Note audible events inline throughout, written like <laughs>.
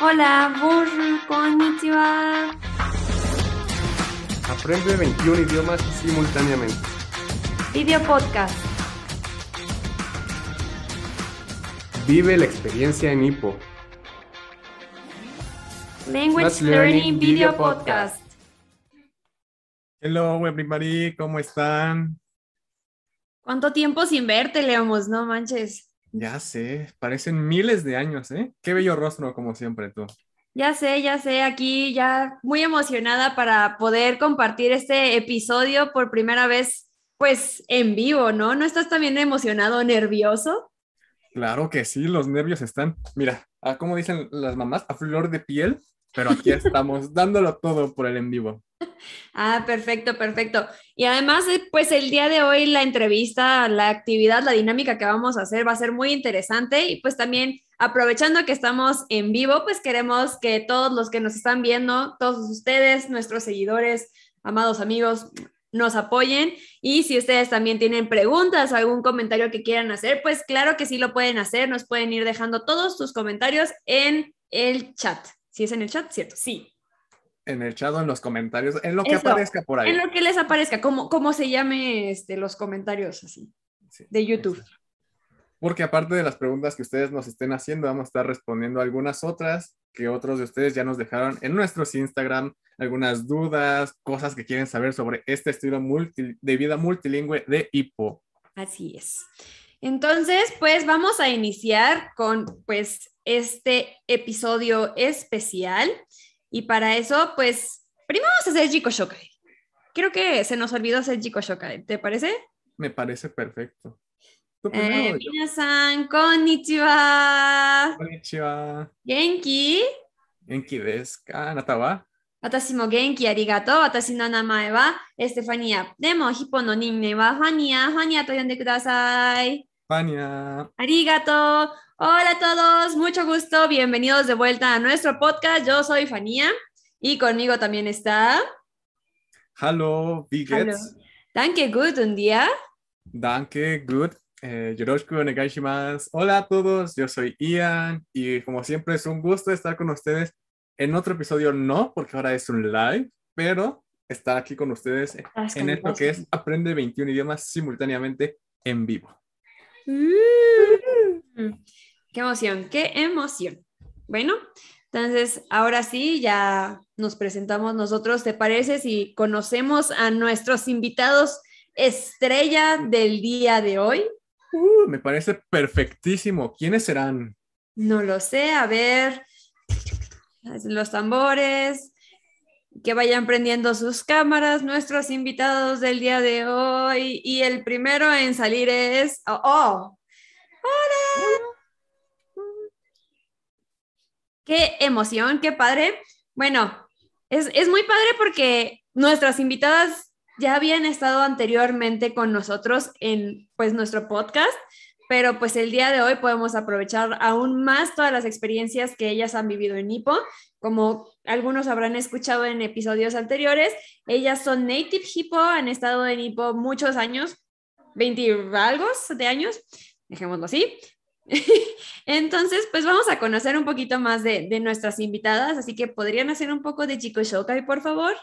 Hola, bonjour, konnichiwa. Aprende 21 idiomas simultáneamente. Video podcast. Vive la experiencia en Hippo. Language Let's Learning Learning Video Video Podcast. Hello everybody, ¿cómo están? ¿Cuánto tiempo sin verte, Leamos? No manches. Ya sé, parecen miles de años, ¿eh? Qué bello rostro, como siempre tú. Ya sé, ya sé, aquí ya muy emocionada para poder compartir este episodio por primera vez, pues en vivo, ¿no? ¿No estás también emocionado, nervioso? Claro que sí, los nervios están, mira, a como dicen las mamás, a flor de piel, pero aquí estamos <laughs> dándolo todo por el en vivo. Ah, perfecto, perfecto. Y además, eh, pues el día de hoy la entrevista, la actividad, la dinámica que vamos a hacer va a ser muy interesante y pues también aprovechando que estamos en vivo, pues queremos que todos los que nos están viendo, todos ustedes, nuestros seguidores, amados amigos, nos apoyen y si ustedes también tienen preguntas o algún comentario que quieran hacer, pues claro que sí lo pueden hacer, nos pueden ir dejando todos sus comentarios en el chat. Si es en el chat, ¿cierto? Sí. En el chat o en los comentarios, en lo que Eso, aparezca por ahí. En lo que les aparezca, como, como se llame este, los comentarios así Sí, de YouTube. exacto. Porque aparte de las preguntas que ustedes nos estén haciendo, vamos a estar respondiendo algunas otras que otros de ustedes ya nos dejaron en nuestros Instagram, algunas dudas, cosas que quieren saber sobre este estilo multi- de vida multilingüe de Hippo. Así es. Entonces, pues vamos a iniciar con pues este episodio especial y para eso, pues primero vamos a hacer Jiko Shokai. Creo que se nos olvidó hacer Jiko Shokai, ¿te parece? Me parece perfecto. Tú Eh, primero, yo. minasan, konnichiwa. Konnichiwa. Genki? Enki desu ka? Anata wa? 私も元気ありがとう。私の名前はエステファニア。でも、ヒポの任命はファニア。ファニアと呼んでください。 Fania. Arigato. Hola a todos, mucho gusto. Bienvenidos de vuelta a nuestro podcast. Yo soy Fania y conmigo también está Hallo, wie Hallo. geht's? Danke Good un día. Danke, good. Eh, yoroshiku. Hola a todos, yo soy Ian y como siempre es un gusto estar con ustedes en otro episodio, no, porque ahora es un live, pero estar aquí con ustedes en esto que es Aprende 21 idiomas simultáneamente en vivo. Mm, Qué emoción, qué emoción. Bueno, entonces ahora sí, ya nos presentamos nosotros. ¿Te parece si conocemos a nuestros invitados estrella del día de hoy? Uh, me parece perfectísimo. ¿Quiénes serán? No lo sé, a ver. Los tambores. Que vayan prendiendo sus cámaras, nuestros invitados del día de hoy. Y el primero en salir es. ¡Oh! oh. ¡Qué emoción! ¡Qué padre! Bueno, es, es muy padre porque nuestras invitadas ya habían estado anteriormente con nosotros en pues nuestro podcast pero pues el día de hoy podemos aprovechar aún más todas las experiencias que ellas han vivido en Nipo. Como algunos habrán escuchado en episodios anteriores, ellas son native Hippo, han estado en Nipo muchos años, 20 y algo de años, dejémoslo así. <laughs> Entonces, pues vamos a conocer un poquito más de, de nuestras invitadas, así que podrían hacer un poco de Chico Shokai, por favor.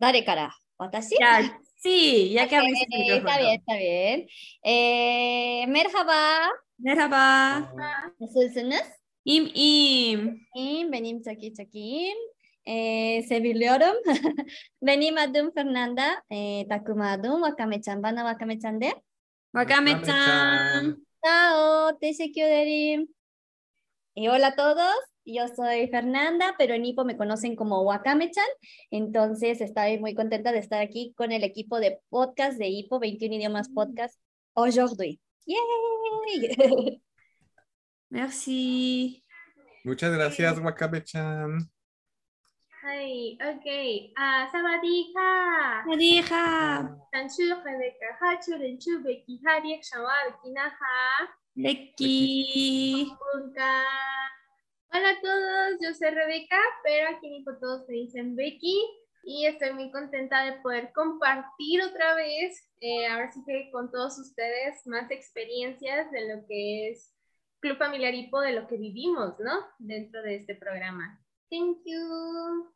誰から私 Ya, sí, ya que Ok, abriste el está micrófono. bien, está bien. Eh, merhaba, Merhaba. nasılsınız? Im, im. İyiyim, benim çok iyi, çok iyiyim. Ee, seviliyorum. <laughs> benim adım Fernanda, ee, takım adım Wakame-chan. Bana Wakame-chan de. Wakame-chan. Chao, ederim. Y hola a todos, yo soy Fernanda, pero en Ipo me conocen como Wakame-chan. Entonces, estoy muy contenta de estar aquí con el equipo de podcast de Ipo, 21 idiomas podcast, aujourd'hui. ¡Yay! <laughs> Merci. Muchas gracias, Wakabe-chan. はい、OK อ่าสวัสดีค่ะ Sawadee ka. ฉันชื่อเรเบคก้าค่ะชื่อเล่นชื่อเบกกี้ค่ะเรียกฉันว่าเบกกี้นะคะ Becky. ขอบคุณค่ะ Hola a todos, yo soy Rebeca, pero aquí en Nico todos me dicen Becky. y estoy muy contenta de poder compartir otra vez, eh, ahora sí que con todos ustedes, más experiencias de lo que es Club Familiar Hipo, de lo que vivimos, ¿no? Dentro de este programa. Thank you.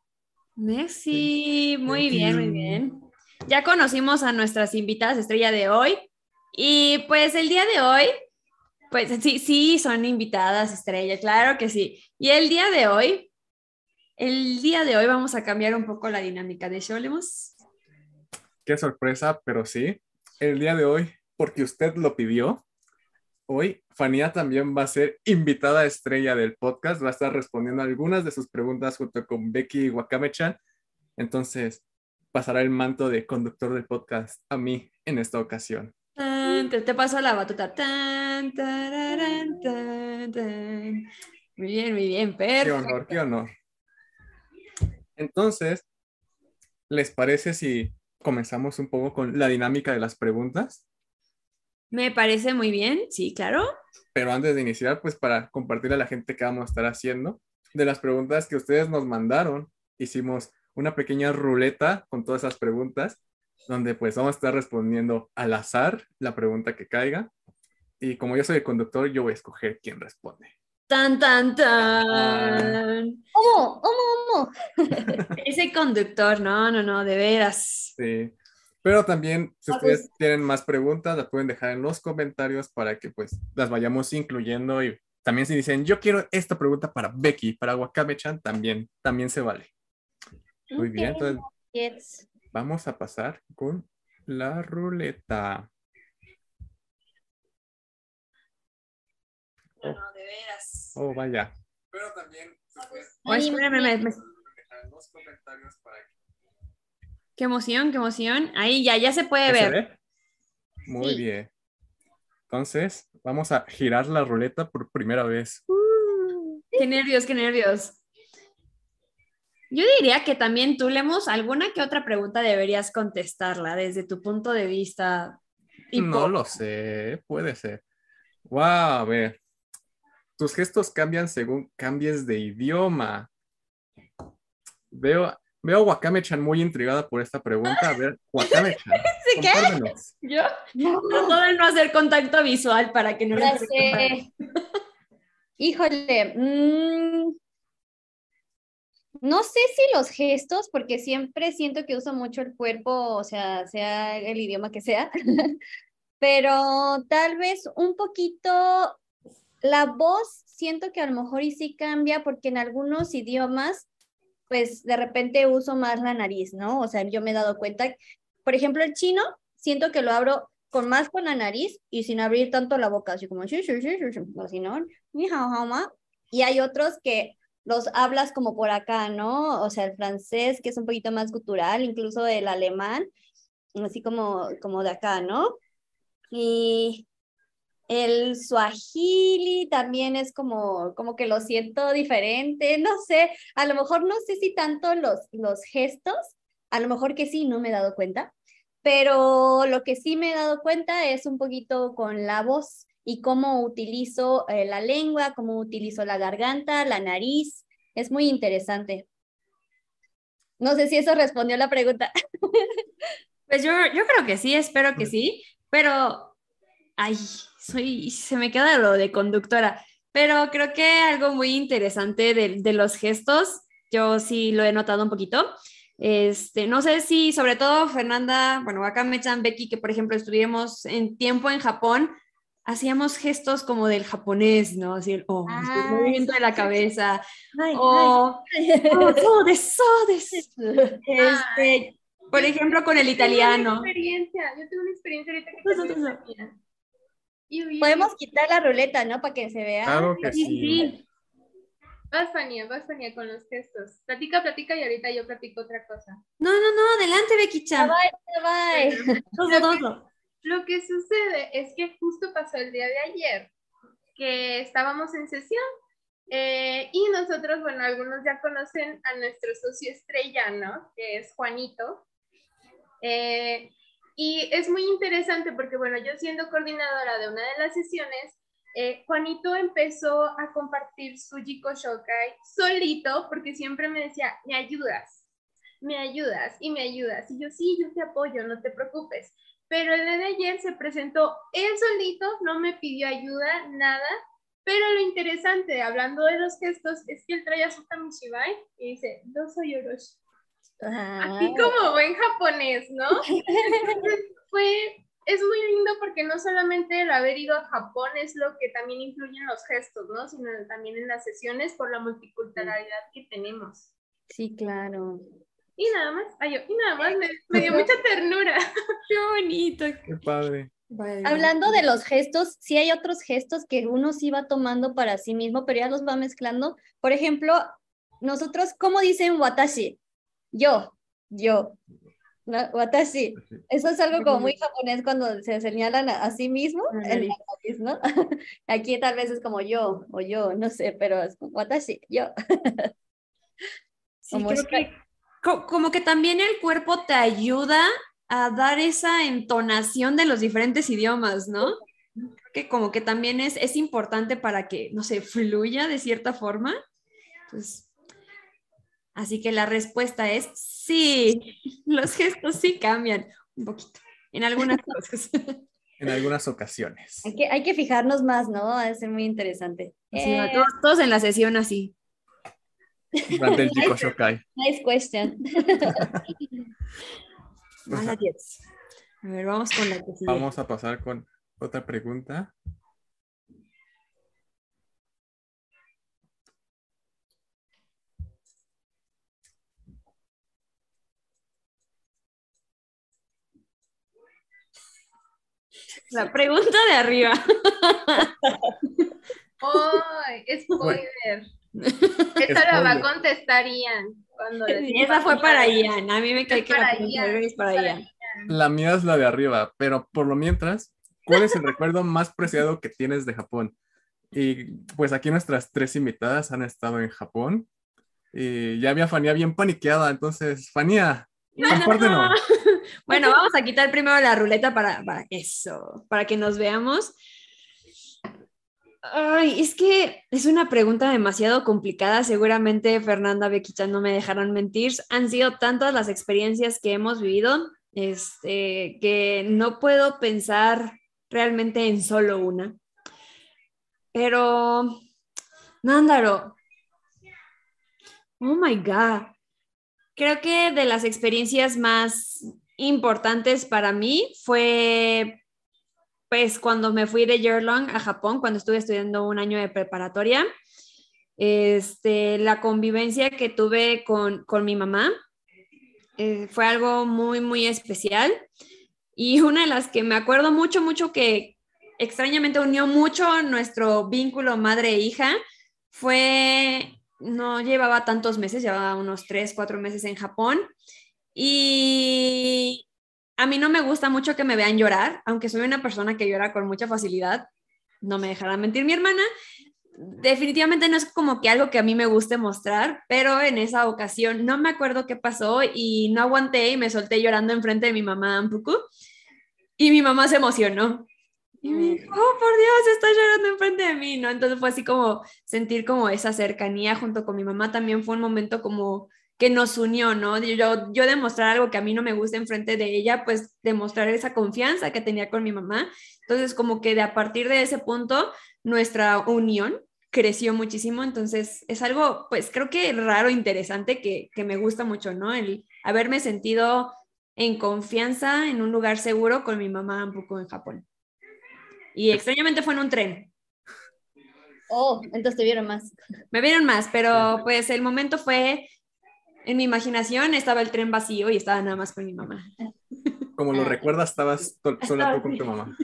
Merci, muy bien, muy bien. Ya conocimos a nuestras invitadas estrella de hoy y pues el día de hoy, pues sí, sí, son invitadas estrella, claro que sí. Y el día de hoy, el día de hoy vamos a cambiar un poco la dinámica de Sholemos. Qué sorpresa, pero sí. El día de hoy, porque usted lo pidió, hoy Fania también va a ser invitada estrella del podcast, va a estar respondiendo algunas de sus preguntas junto con Becky Wakame-chan. Entonces, pasará el manto de conductor del podcast a mí en esta ocasión. Te, te paso la batuta. Tan, tararán, tan, tan. Muy bien, muy bien, Qué perfecto. honor, qué honor. Entonces, ¿les parece si comenzamos un poco con la dinámica de las preguntas? Me parece muy bien, sí, claro. Pero antes de iniciar, pues para compartir a la gente que vamos a estar haciendo, de las preguntas que ustedes nos mandaron, hicimos una pequeña ruleta con todas esas preguntas, donde pues vamos a estar respondiendo al azar la pregunta que caiga. Y como yo soy el conductor, yo voy a escoger quién responde. Tan, tan, tan. ¿Cómo? ¿Cómo? ¿Cómo? Ese conductor, no, no, no, de veras. Sí. Pero también, si Ah, ustedes pues- tienen más preguntas, las pueden dejar en los comentarios para que pues las vayamos incluyendo. Y también si dicen, yo quiero esta pregunta para Becky, para Wakame-chan, también, también se vale. Muy bien, Ok, entonces Yes. vamos a pasar con la ruleta. No, no, de veras. Oh, vaya. Pero también, si ustedes espérame, me- me- en los comentarios para que Qué emoción, qué emoción. Ahí ya, ya se puede ¿Ya se ver. ve? Muy Sí. bien. Entonces, vamos a girar la ruleta por primera vez. Qué nervios, qué nervios. Yo diría que también tú, Lemos, alguna que otra pregunta deberías contestarla desde tu punto de vista. No lo sé, puede ser. Wow, a ver. Tus gestos cambian según cambies de idioma. Veo, veo a Wakame-chan muy intrigada por esta pregunta. A ver, <laughs> Wakame-chan. ¿Sí qué? Yo trato de no hacer contacto visual para que no le sé. Híjole. mm, no sé si los gestos, porque siempre siento que uso mucho el cuerpo, o sea, sea el idioma que sea, <laughs> pero tal vez un poquito la voz, siento que a lo mejor y sí cambia, porque en algunos idiomas, pues de repente uso más la nariz, ¿no? O sea, yo me he dado cuenta, por ejemplo, el chino, siento que lo abro con más con la nariz y sin abrir tanto la boca, así como, "Sí, sí, sí, sí, sí", así, ¿no? Y hay otros que los hablas como por acá, ¿no? O sea, el francés, que es un poquito más gutural, incluso el alemán, así como, como de acá, ¿no? Y el swahili también es como, como que lo siento diferente, no sé, a lo mejor no sé si tanto los, los gestos, a lo mejor que sí, no me he dado cuenta, pero lo que sí me he dado cuenta es un poquito con la voz y cómo utilizo eh, la lengua, cómo utilizo la garganta, la nariz. Es muy interesante. No sé si eso respondió a la pregunta. <laughs> Pues yo, yo creo que sí, espero que sí, pero, ay, soy, se me queda lo de conductora, pero creo que algo muy interesante de, de los gestos, yo sí lo he notado un poquito. Este, no sé si, sobre todo Fernanda, bueno, acá me echan Becky, que por ejemplo estuvimos en tiempo en Japón, hacíamos gestos como del japonés, ¿no? Así el, oh, así el Ah, movimiento de la cabeza, Ay, o, oh, ay. Este, por ejemplo, con el Yo tengo italiano. Una experiencia, yo tengo una experiencia ahorita que Podemos quitar la ruleta, ¿no? Para que se vea. Claro que Sí, sí. Vas, Fania, vas, Fania, con los gestos. Platica, platica y ahorita yo platico otra cosa. No, no, no, adelante, Becky Chan. Bye, bye. Todo, todo. Lo que sucede es que justo pasó el día de ayer, que estábamos en sesión eh, y nosotros, bueno, algunos ya conocen a nuestro socio estrella, ¿no? Que es Juanito. Eh, y es muy interesante porque, bueno, yo siendo coordinadora de una de las sesiones, eh, Juanito empezó a compartir su Jiko Shokai solito porque siempre me decía, ¿me ayudas? me ayudas y me ayudas. Y yo, sí, yo te apoyo, no te preocupes. Pero el día de ayer se presentó él solito, no me pidió ayuda, nada. Pero lo interesante, hablando de los gestos, es que él trae a su kamishibai y dice, yo soy Orochi. Así como buen japonés, ¿no? Entonces, <laughs> fue es muy lindo porque no solamente el haber ido a Japón es lo que también influye en los gestos, ¿no? Sino también en las sesiones por la multiculturalidad que tenemos. Sí, claro. Y nada más, ay, y nada más, me, dio mucha ternura. <laughs> Qué bonito. Qué padre. Hablando de los gestos, sí hay otros gestos que uno sí va tomando para sí mismo, pero ya los va mezclando. Por ejemplo, nosotros, ¿cómo dicen watashi? Yo, yo. ¿no? Watashi. Eso es algo como muy japonés cuando se señalan a, sí mismo en ¿no? <laughs> Aquí tal vez es como yo o yo, no sé, pero es watashi, yo. como, que, como que también el cuerpo te ayuda a dar esa entonación de los diferentes idiomas, ¿no? Que como que también es, es importante para que, no sé, fluya de cierta forma. Pues Así que la respuesta es sí, <laughs> los gestos sí cambian un poquito, en algunas <laughs> cosas. En algunas ocasiones. Hay que, hay que fijarnos más, ¿no? Va a ser muy interesante. Eh, todos, en la sesión así. Durante el <laughs> Jiko Shokai. Nice question. A ver, vamos con la que Vamos a pasar con otra pregunta. La pregunta de arriba. ¡Ay! spoiler! Esa la va a contestar Ian. Cuando esa fue para Ian. A mí me cae que la pregunta es para Ian. La mía es la de arriba, pero por lo mientras, ¿cuál es el recuerdo más preciado que tienes de Japón? Y pues aquí nuestras tres invitadas han estado en Japón y ya había Fania bien paniqueada, entonces, Fania, compártenos. Bueno, vamos a quitar primero la ruleta para, para eso, para que nos veamos. Ay, es que es una pregunta demasiado complicada. Seguramente Fernanda, Bequita no me dejarán mentir. Han sido tantas las experiencias que hemos vivido este, que no puedo pensar realmente en solo una. Pero, Nándaro. Oh my God. Creo que de las experiencias más importantes para mí fue pues cuando me fui de year long a Japón, cuando estuve estudiando un año de preparatoria, este, la convivencia que tuve con, con mi mamá eh, fue algo muy, muy especial. Y <laughs> una de las que me acuerdo mucho, mucho que extrañamente unió mucho nuestro vínculo madre-hija fue, no llevaba tantos meses, llevaba unos tres, cuatro meses en Japón y a mí no me gusta mucho que me vean llorar, aunque soy una persona que llora con mucha facilidad, no me dejará mentir mi hermana. Definitivamente no es como que algo que a mí me guste mostrar, pero en esa ocasión no me acuerdo qué pasó y no aguanté y me solté llorando enfrente de mi mamá poco y mi mamá se emocionó. Y me dijo, oh, por Dios, está llorando enfrente de mí, ¿no? Entonces fue así como sentir como esa cercanía junto con mi mamá. También fue un momento como que nos unió, ¿no? Yo, yo demostrar algo que a mí no me gusta enfrente de ella, pues demostrar esa confianza que tenía con mi mamá. Entonces, como que de a partir de ese punto, nuestra unión creció muchísimo. Entonces, es algo, pues creo que raro, interesante, que, que me gusta mucho, ¿no? El haberme sentido en confianza en un lugar seguro con mi mamá un poco en Japón. Y extrañamente fue en un tren. Oh, entonces te vieron más. Me vieron más, pero pues el momento fue en mi imaginación estaba el tren vacío y estaba nada más con mi mamá. Como lo recuerdas, estabas sola tú con tu mamá.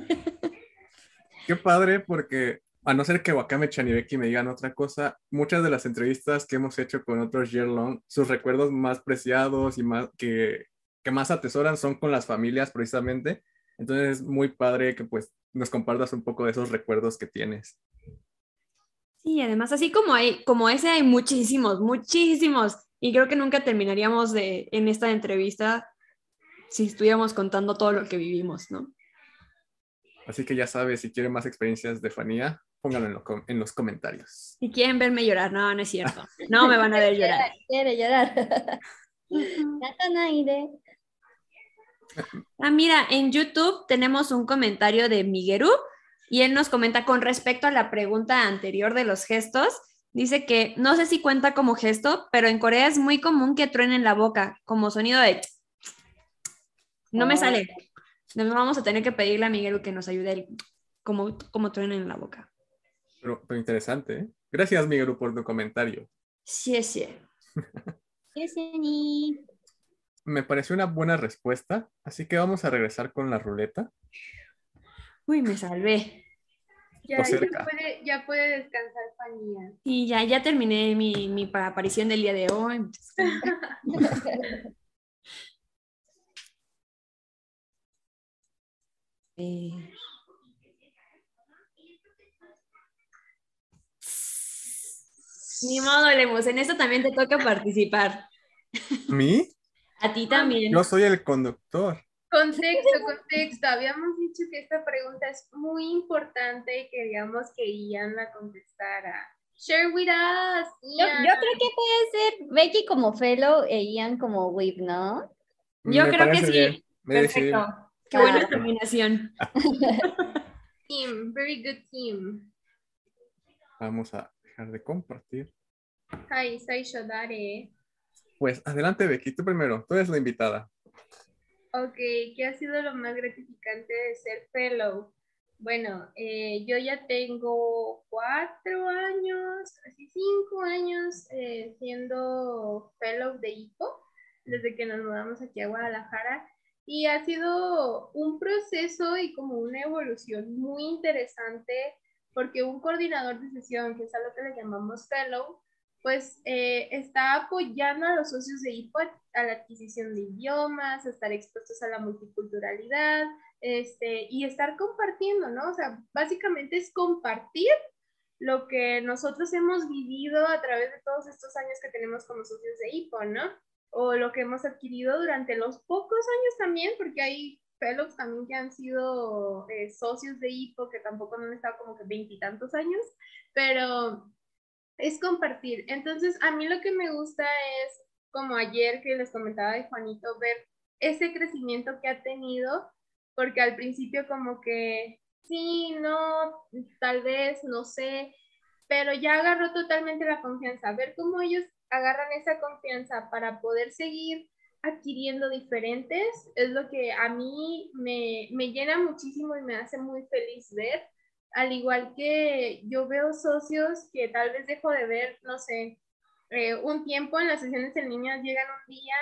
Qué padre, porque a no ser que Wakame-chan y Becky me digan otra cosa, muchas de las entrevistas que hemos hecho con otros year long, sus recuerdos más preciados y más que, que más atesoran son con las familias precisamente. Entonces es muy padre que pues nos compartas un poco de esos recuerdos que tienes. Sí, además así como hay, como ese hay muchísimos, muchísimos. Y creo que nunca terminaríamos de, en esta entrevista si estuviéramos contando todo lo que vivimos, ¿no? Así que ya sabes, si quieren más experiencias de Fanía, pónganlo en, los comentarios. Si quieren verme llorar, no, no es cierto. No me van a ver llorar. <laughs> Quiere llorar. Ah, mira, en YouTube tenemos un comentario de Miguelu y él nos comenta con respecto a la pregunta anterior de los gestos. Dice que no sé si cuenta como gesto, pero en Corea es muy común que truenen la boca, como sonido de... No me Oh. sale. Nos vamos a tener que pedirle a Miguel que nos ayude el- como, como truenen en la boca. Pero, pero interesante, ¿eh? Gracias, Miguel, por tu comentario. Sí, <laughs> sí. Yeseni. Me pareció una buena respuesta, así que vamos a regresar con la ruleta. Uy, me salvé. Ya, ya puede, ya puede descansar Fanía. Y ya, ya terminé mi, mi pa- aparición del día de hoy. <laughs> <laughs> Eh, Ni modo, Lemus, en esto también te toca participar. ¿mí? A ti también. Yo soy el conductor. Contexto, contexto. Habíamos dicho que esta pregunta es muy importante y queríamos que Ian la contestara. Share with us. Yo, Ian. yo creo que puede ser Becky como fellow e Ian como whip, ¿no? Yo Me creo que sí. bien. Perfecto. Qué buena Ah. combinación. <laughs> Team, very good team. Vamos a dejar de compartir. Hi, soy Shodare. Pues adelante, Becky, tú primero. Tú eres la invitada. Ok, ¿qué ha sido lo más gratificante de ser fellow? Bueno, eh, yo ya tengo cuatro años, casi cinco años eh, siendo fellow de IPO, desde que nos mudamos aquí a Guadalajara. Y ha sido un proceso y como una evolución muy interesante, porque un coordinador de sesión, que es a que le llamamos fellow, pues eh, está apoyando a los socios de IPO a la adquisición de idiomas, a estar expuestos a la multiculturalidad, este, y estar compartiendo, ¿no? O sea, básicamente es compartir lo que nosotros hemos vivido a través de todos estos años que tenemos como socios de IPO, ¿no? O lo que hemos adquirido durante los pocos años también, porque hay fellows también que han sido eh, socios de IPO, que tampoco han estado como que veintitantos años, pero es compartir. Entonces, a mí lo que me gusta es, como ayer que les comentaba de Juanito, ver ese crecimiento que ha tenido, porque al principio como que, sí, no, tal vez, no sé, pero ya agarró totalmente la confianza, ver cómo ellos agarran esa confianza para poder seguir adquiriendo diferentes, es lo que a mí me, me llena muchísimo y me hace muy feliz ver al igual que yo veo socios que tal vez dejo de ver, no sé, eh, un tiempo en las sesiones en línea llegan un día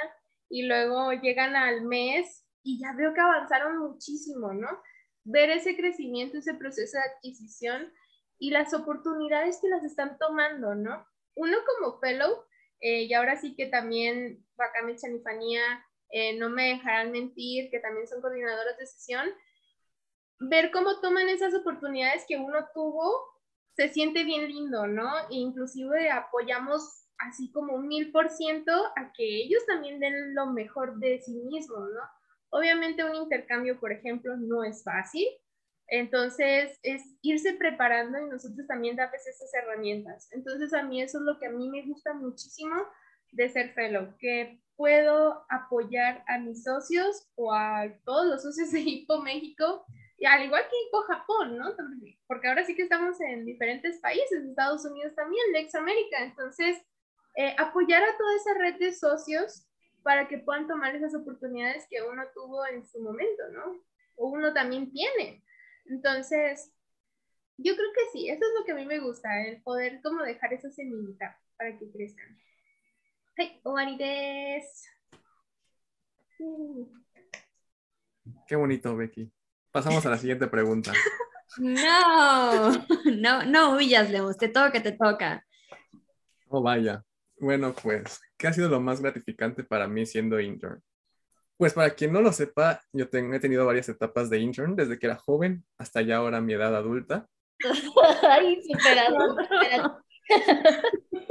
y luego llegan al mes y ya veo que avanzaron muchísimo, ¿no? Ver ese crecimiento, ese proceso de adquisición y las oportunidades que las están tomando, ¿no? Uno como fellow, eh, y ahora sí que también Bakame Chanifanía eh, no me dejarán mentir, que también son coordinadoras de sesión, ver cómo toman esas oportunidades que uno tuvo se siente bien lindo, ¿no? E inclusive apoyamos así como un mil por ciento a que ellos también den lo mejor de sí mismos, ¿no? Obviamente un intercambio, por ejemplo, no es fácil, entonces es irse preparando y nosotros también darles esas herramientas. Entonces a mí eso es lo que a mí me gusta muchísimo de ser fellow, que puedo apoyar a mis socios o a todos los socios de Hippo México y al igual que Hippo Japón, ¿no? Porque ahora sí que estamos en diferentes países, Estados Unidos también, Lex América, entonces eh, apoyar a toda esa red de socios para que puedan tomar esas oportunidades que uno tuvo en su momento, ¿no? O uno también tiene. Entonces, yo creo que sí, eso es lo que a mí me gusta, el poder como dejar esa semillita para que crezcan. ¡Hey! Uh. Qué bonito, Becky. Pasamos a la siguiente pregunta. <laughs> <laughs> No, no, no huyas, Lemus, te toca, te toca. Oh, vaya. Bueno, pues, ¿qué ha sido lo más gratificante para mí siendo intern? Pues para quien no lo sepa, yo tengo, he tenido varias etapas de intern, desde que era joven hasta ya ahora mi edad adulta, <laughs> Ay, superado. superado.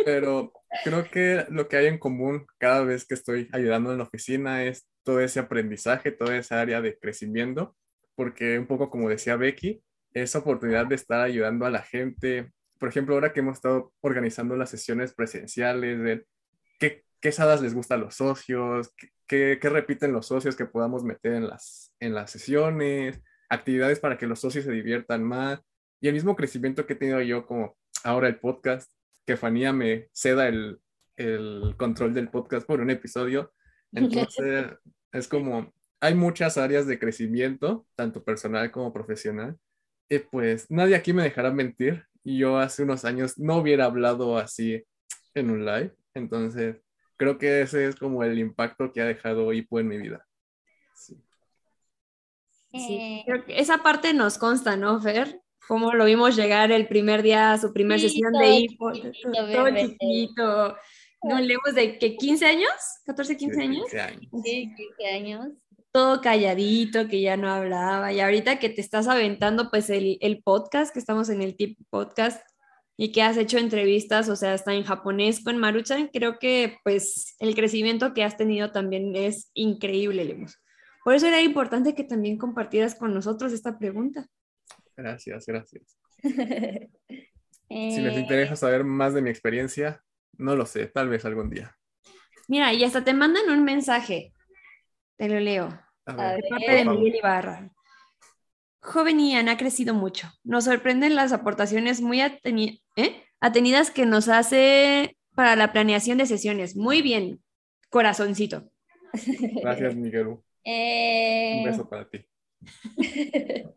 pero creo que lo que hay en común cada vez que estoy ayudando en la oficina es todo ese aprendizaje, toda esa área de crecimiento, porque un poco como decía Becky, esa oportunidad de estar ayudando a la gente, por ejemplo, ahora que hemos estado organizando las sesiones presenciales, ver qué qué sadas les gustan los socios, qué, qué, repiten los socios que podamos meter en las, en las sesiones, actividades para que los socios se diviertan más. Y el mismo crecimiento que he tenido yo como ahora el podcast, que Fanía me ceda el, el control del podcast por un episodio. <laughs> Entonces, es como, hay muchas áreas de crecimiento, tanto personal como profesional. Y pues nadie aquí me dejará mentir. Y yo hace unos años no hubiera hablado así en un live. Entonces, creo que ese es como el impacto que ha dejado Hipo en mi vida. Sí. sí. Eh, creo que esa parte nos consta, ¿no, Fer? Cómo lo vimos llegar el primer día a su primer sí, sesión de Hipo, todo chiquito. No, leemos de que 15 años, 14, 15 años. 15 años. Sí, 15 años. Todo calladito, que ya no hablaba. Y ahorita que te estás aventando, pues el, el podcast, que estamos en el tip podcast, y que has hecho entrevistas, o sea, hasta en japonés con Maruchan, creo que pues el crecimiento que has tenido también es increíble, Lemus. Por eso era importante que también compartieras con nosotros esta pregunta. Gracias, gracias. <laughs> Si les interesa saber más de mi experiencia, no lo sé, tal vez algún día. Mira, y hasta te mandan un mensaje. Te lo leo. A ver, De parte de Miguel Ibarra. Joven Ian ha crecido mucho. Nos sorprenden las aportaciones muy ateni ¿eh? atenidas que nos hace para la planeación de sesiones. Muy bien, corazoncito. Gracias, Miguel. Eh, Un beso para ti. <laughs>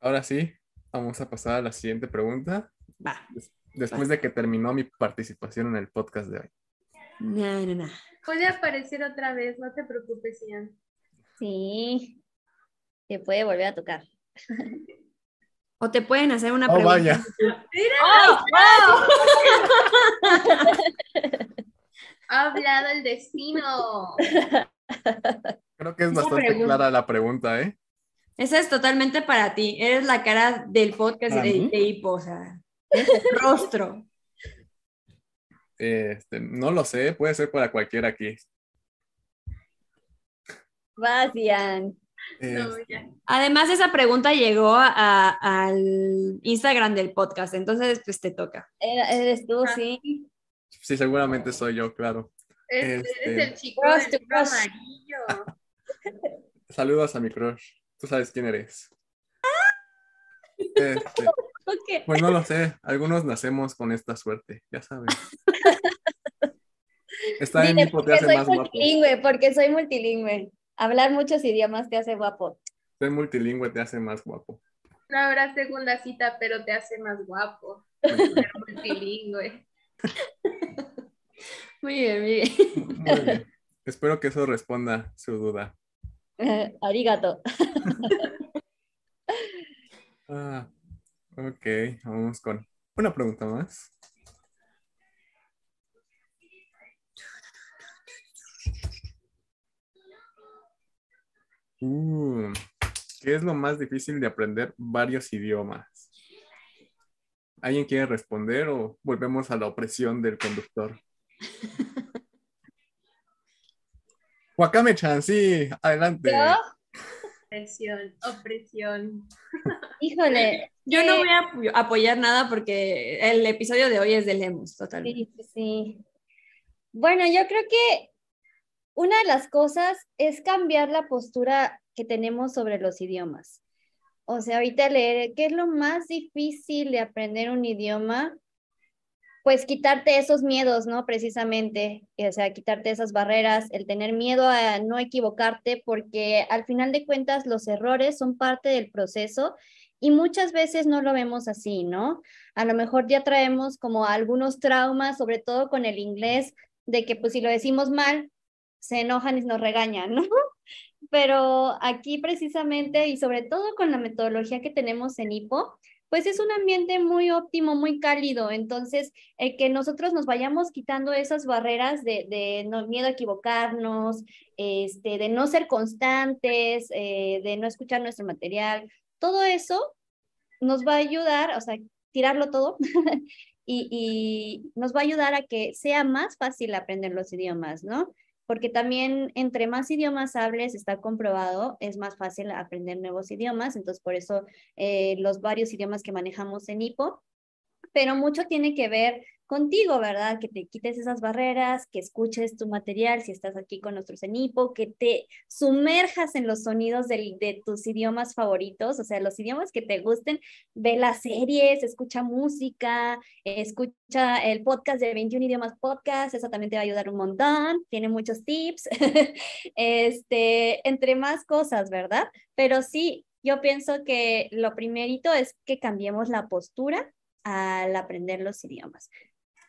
Ahora sí, vamos a pasar a la siguiente pregunta. Va. Después de que terminó mi participación en el podcast de hoy. No, no, no. Puede aparecer otra vez, no te preocupes, Ian. Sí, te puede volver a tocar. O te pueden hacer una Oh, pregunta. vaya. Ha hablado el destino. <laughs> Creo que es Esa bastante pregunta. clara la pregunta, ¿eh? Esa es totalmente para ti. Eres la cara del podcast ¿Para de, de Hipo, o sea, es el rostro. Este, no lo sé, puede ser para cualquiera aquí. Vas, Ian. No, Este. Además, esa pregunta llegó a- al Instagram del podcast, entonces pues te toca. Eres tú, Ah. sí. sí, seguramente soy yo, claro. Es, Este- Eres el chico Crush del to libro crush. amarillo. Saludos a mi crush. Tú sabes quién eres. Este, <laughs> Pues no lo sé. Algunos nacemos con esta suerte, ya sabes. <laughs> Estar en Dile, hipo te porque soy más guapo. multilingüe, porque soy multilingüe. Hablar muchos idiomas te hace guapo. Ser multilingüe te hace más guapo. No habrá segunda cita, pero te hace más guapo. Ser multilingüe. <laughs> Muy bien, muy bien. Muy bien. Espero que eso responda su duda. <laughs> Arigato. Ah, ok, vamos con una pregunta más. Uh, ¿Qué es lo más difícil de aprender varios idiomas? ¿Alguien quiere responder o volvemos a la opresión del conductor? <laughs> Wakame-chan, sí, adelante. ¿Yo? Opresión, opresión. Híjole. <laughs> Yo no voy a apo- apoyar nada porque el episodio de hoy es de Lemus, totalmente. Sí, sí. Bueno, yo creo que una de las cosas es cambiar la postura que tenemos sobre los idiomas. O sea, ahorita leer, ¿qué es lo más difícil de aprender un idioma? Pues quitarte esos miedos, ¿no? Precisamente, o sea, quitarte esas barreras, el tener miedo a no equivocarte, porque al final de cuentas los errores son parte del proceso y muchas veces no lo vemos así, ¿no? A lo mejor ya traemos como algunos traumas, sobre todo con el inglés, de que pues si lo decimos mal, se enojan y nos regañan, ¿no? <laughs> Pero aquí precisamente y sobre todo con la metodología que tenemos en HIPO, pues es un ambiente muy óptimo, muy cálido. Entonces, el que nosotros nos vayamos quitando esas barreras de, de no, miedo a equivocarnos, este, de no ser constantes, eh, de no escuchar nuestro material, todo eso nos va a ayudar, o sea, tirarlo todo <laughs> y, y nos va a ayudar a que sea más fácil aprender los idiomas, ¿no? Porque también entre más idiomas hables, está comprobado, es más fácil aprender nuevos idiomas, entonces por eso eh, los varios idiomas que manejamos en HIPO, pero mucho tiene que ver contigo, ¿verdad? Que te quites esas barreras, que escuches tu material si estás aquí con nuestros CENIPO, que te sumerjas en los sonidos de tus idiomas favoritos, o sea, los idiomas que te gusten, ve las series, escucha música, escucha el podcast de 21 idiomas podcast, eso también te va a ayudar un montón, tiene muchos tips, <laughs> este, entre más cosas, ¿verdad? Pero sí, yo pienso que lo primerito es que cambiemos la postura al aprender los idiomas.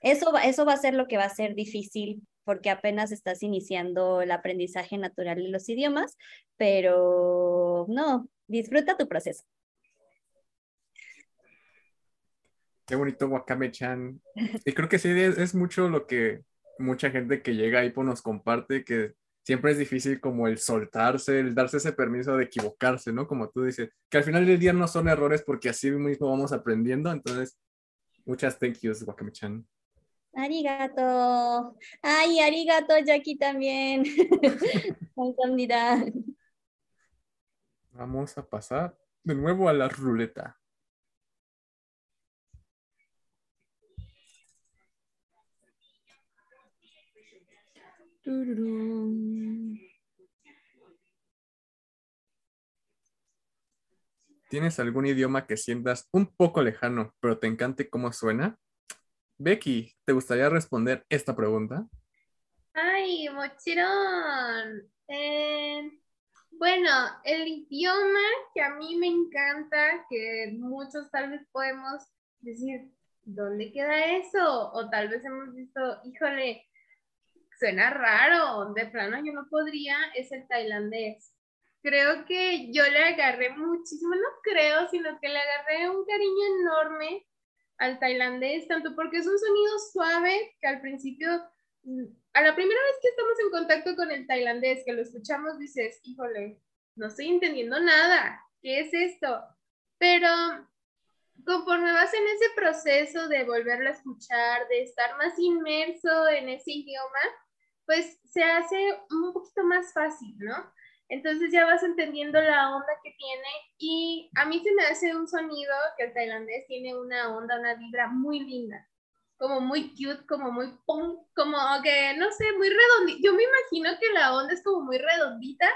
Eso, eso va a ser lo que va a ser difícil porque apenas estás iniciando el aprendizaje natural de los idiomas, pero no, disfruta tu proceso. Qué bonito Wakame-chan. Y creo que sí, es, mucho lo que mucha gente que llega ahí pues nos comparte, que siempre es difícil como el soltarse, el darse ese permiso de equivocarse, ¿no? Como tú dices, que al final del día no son errores porque así mismo vamos aprendiendo. Entonces, muchas thank yous, Wakame-chan. Arigato. Ay, arigato, Jackie también. <laughs> Vamos a pasar de nuevo a la ruleta. ¿Tienes algún idioma que sientas un poco lejano, pero te encante cómo suena? Becky, ¿te gustaría responder esta pregunta? Ay, mochirón. Eh, bueno, el idioma que a mí me encanta, que muchos tal vez podemos decir, ¿dónde queda eso? O tal vez hemos visto, híjole, suena raro, de plano yo no podría, es el tailandés. Creo que yo le agarré muchísimo, no creo, sino que le agarré un cariño enorme al tailandés, tanto porque es un sonido suave que al principio, mm, a la primera vez que estamos en contacto con el tailandés, que lo escuchamos, dices, híjole, no estoy entendiendo nada, ¿qué es esto? Pero conforme vas en ese proceso de volverlo a escuchar, de estar más inmerso en ese idioma, pues se hace un poquito más fácil, ¿no? Entonces ya vas entendiendo la onda que tiene y a mí se me hace un sonido que el tailandés tiene una onda, una vibra muy linda, como muy cute, como muy pum, como que no sé, muy redondita. Yo me imagino que la onda es como muy redondita,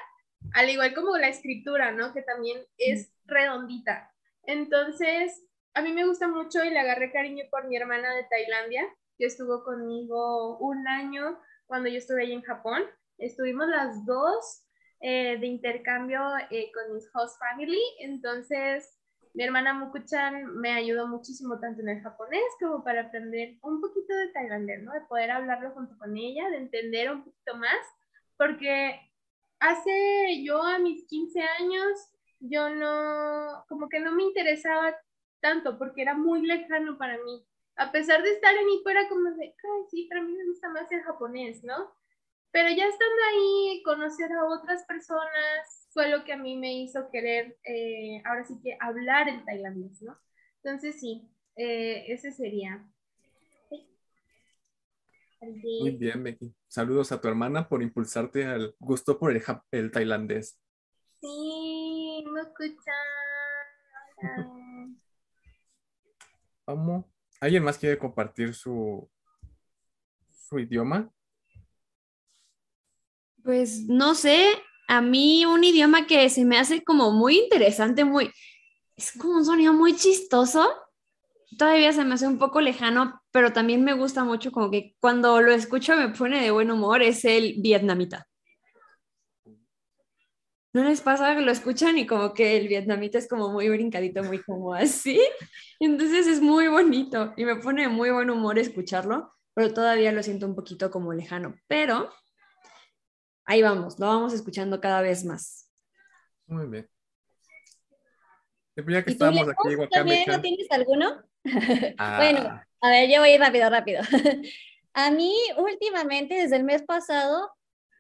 al igual como la escritura, ¿no? Que también es redondita. Entonces, a mí me gusta mucho y le agarré cariño por mi hermana de Tailandia, que estuvo conmigo un año cuando yo estuve ahí en Japón. Estuvimos las dos eh, de intercambio eh, con mis host family. Entonces, mi hermana Mukuchan me ayudó muchísimo tanto en el japonés como para aprender un poquito de tailandés, ¿no? De poder hablarlo junto con ella, de entender un poquito más, porque hace yo a mis 15 años, yo no, como que no me interesaba tanto porque era muy lejano para mí. A pesar de estar en Ipo, era como de, ay, sí, para mí me gusta más el japonés, ¿no? Pero ya estando ahí, conocer a otras personas fue lo que a mí me hizo querer, eh, ahora sí que hablar el tailandés, ¿no? Entonces sí, eh, ese sería. Muy bien, Becky. Saludos a tu hermana por impulsarte al gusto por el, el tailandés. Sí, me escuchan. <laughs> Vamos. ¿Alguien más quiere compartir su, su idioma? Pues no sé, a mí un idioma que se me hace como muy interesante, muy, es como un sonido muy chistoso. Todavía se me hace un poco lejano, pero también me gusta mucho como que cuando lo escucho me pone de buen humor, es el vietnamita. ¿No les pasa que lo escuchan y como que el vietnamita es como muy brincadito, muy como así? <laughs> Entonces es muy bonito y me pone de muy buen humor escucharlo, pero todavía lo siento un poquito como lejano. Pero ahí vamos, lo vamos escuchando cada vez más. Muy bien. Ya que estamos aquí, ¿También no tienes alguno? <laughs> Ah. bueno, a ver, yo voy a ir rápido, rápido. <laughs> a mí últimamente, desde el mes pasado,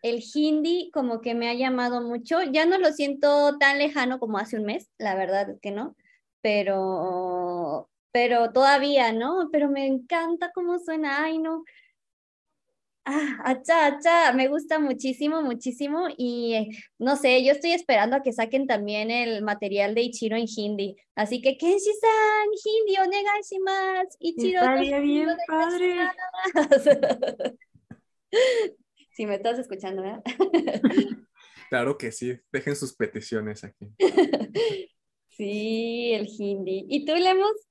el hindi como que me ha llamado mucho. Ya no lo siento tan lejano como hace un mes, la verdad es que no, pero, pero todavía, ¿no? Pero me encanta cómo suena, ay, no. Ah, acha, acha, me gusta muchísimo, muchísimo y eh, no sé, yo estoy esperando a que saquen también el material de Ichiro en hindi, así que Kenshi-san, hindi onegaishimasu. Ichiro Estaría bien padre. Si <laughs> me estás escuchando, ¿verdad? <laughs> Claro que sí, dejen sus peticiones aquí. <laughs> Sí, el hindi. ¿Y tú, Lemus?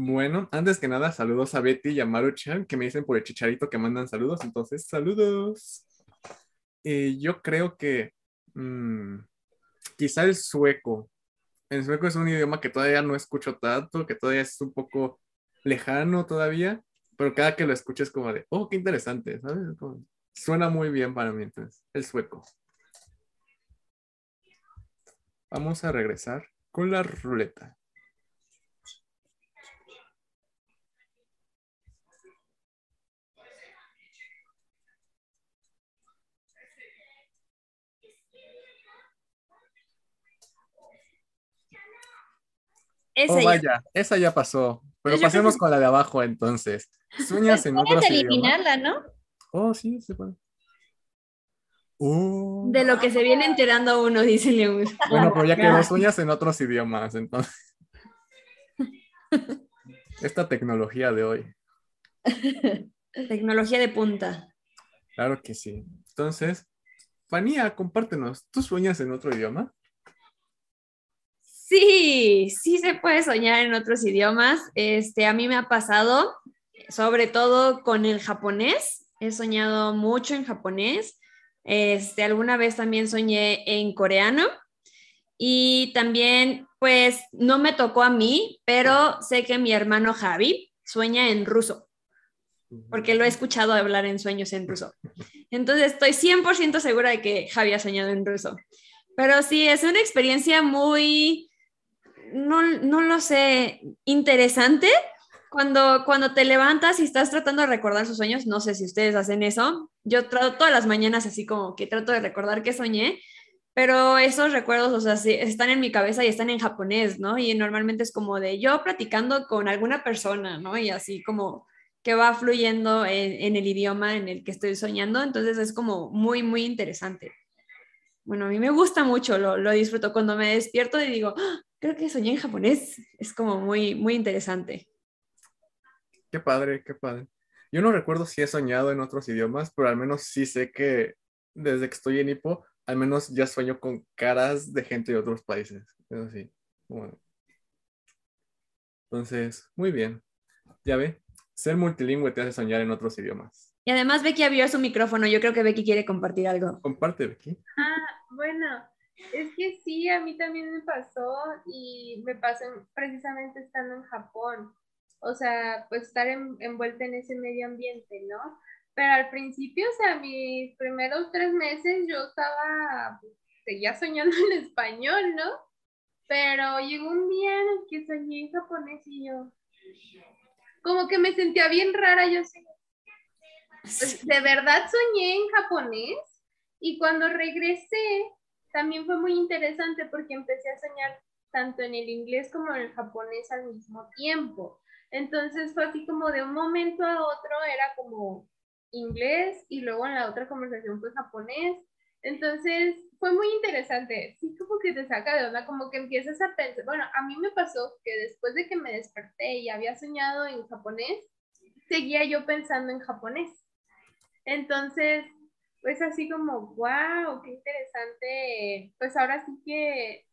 Bueno, antes que nada, saludos a Betty y a Maruchan, que me dicen por el chicharito que mandan saludos, entonces, saludos. Y yo creo que mm, quizá el sueco. El sueco es un idioma que todavía no escucho tanto, que todavía es un poco lejano todavía, pero cada que lo escucho es como de, oh, qué interesante, ¿sabes? Como- suena muy bien para mí, entonces, el sueco. Vamos a regresar con la ruleta. Ese Oh, ya. vaya, esa ya pasó. Pero Yo creo pasemos que- con la de abajo entonces. ¿Sueñas en otros idiomas? eliminarla, ¿no? Oh, sí, se puede. Oh. De lo que se viene enterando uno, dice Lewis. Bueno, pero ya <laughs> quedó, sueñas en otros idiomas, entonces. Esta tecnología de hoy. <laughs> Tecnología de punta. Claro que sí. Entonces, Fanía, compártenos. ¿Tú sueñas en otro idioma? Sí, sí se puede soñar en otros idiomas. Este, a mí me ha pasado, sobre todo con el japonés. He soñado mucho en japonés. Este, alguna vez también soñé en coreano. Y también, pues, no me tocó a mí, pero sé que mi hermano Javi sueña en ruso, porque lo he escuchado hablar en sueños en ruso. Entonces, estoy 100% segura de que Javi ha soñado en ruso. Pero sí, es una experiencia muy, no, no lo sé, interesante. Cuando, cuando te levantas y estás tratando de recordar sus sueños, no sé si ustedes hacen eso. Yo trato todas las mañanas así como que trato de recordar qué soñé, pero esos recuerdos, o sea, sí, están en mi cabeza y están en japonés, ¿no? Y normalmente es como de yo platicando con alguna persona, ¿no? Y así como que va fluyendo en, el idioma en el que estoy soñando, entonces es como muy, muy interesante. Bueno, a mí me gusta mucho, lo, lo disfruto cuando me despierto y digo, "Ah, creo que soñé en japonés, es como muy, muy interesante. Qué padre, qué padre. Yo no recuerdo si he soñado en otros idiomas, pero al menos sí sé que desde que estoy en Ipo, al menos ya sueño con caras de gente de otros países. Eso sí. Bueno. Entonces, muy bien. Ya ve, ser multilingüe te hace soñar en otros idiomas. Y además Becky abrió su micrófono, yo creo que Becky quiere compartir algo. Comparte, Becky. Ah, bueno, es que sí, a mí también me pasó y me pasó en- precisamente estando en Japón. O sea, pues estar en- envuelta en ese medio ambiente, ¿no? Pero al principio, o sea, mis primeros tres meses yo estaba, pues, seguía soñando <laughs> en español, ¿no? Pero llegó un día en el que soñé en japonés y yo, como que me sentía bien rara, yo sé, pues, de verdad soñé en japonés y cuando regresé también fue muy interesante porque empecé a soñar tanto en el inglés como en el japonés al mismo tiempo. Entonces fue así como de un momento a otro era como inglés y luego en la otra conversación fue japonés. Entonces fue muy interesante. Sí, como que te saca de onda, como que empiezas a pensar. Bueno, a mí me pasó que después de que me desperté y había soñado en japonés, seguía yo pensando en japonés. Entonces, pues así como, wow, qué interesante. Pues ahora sí que,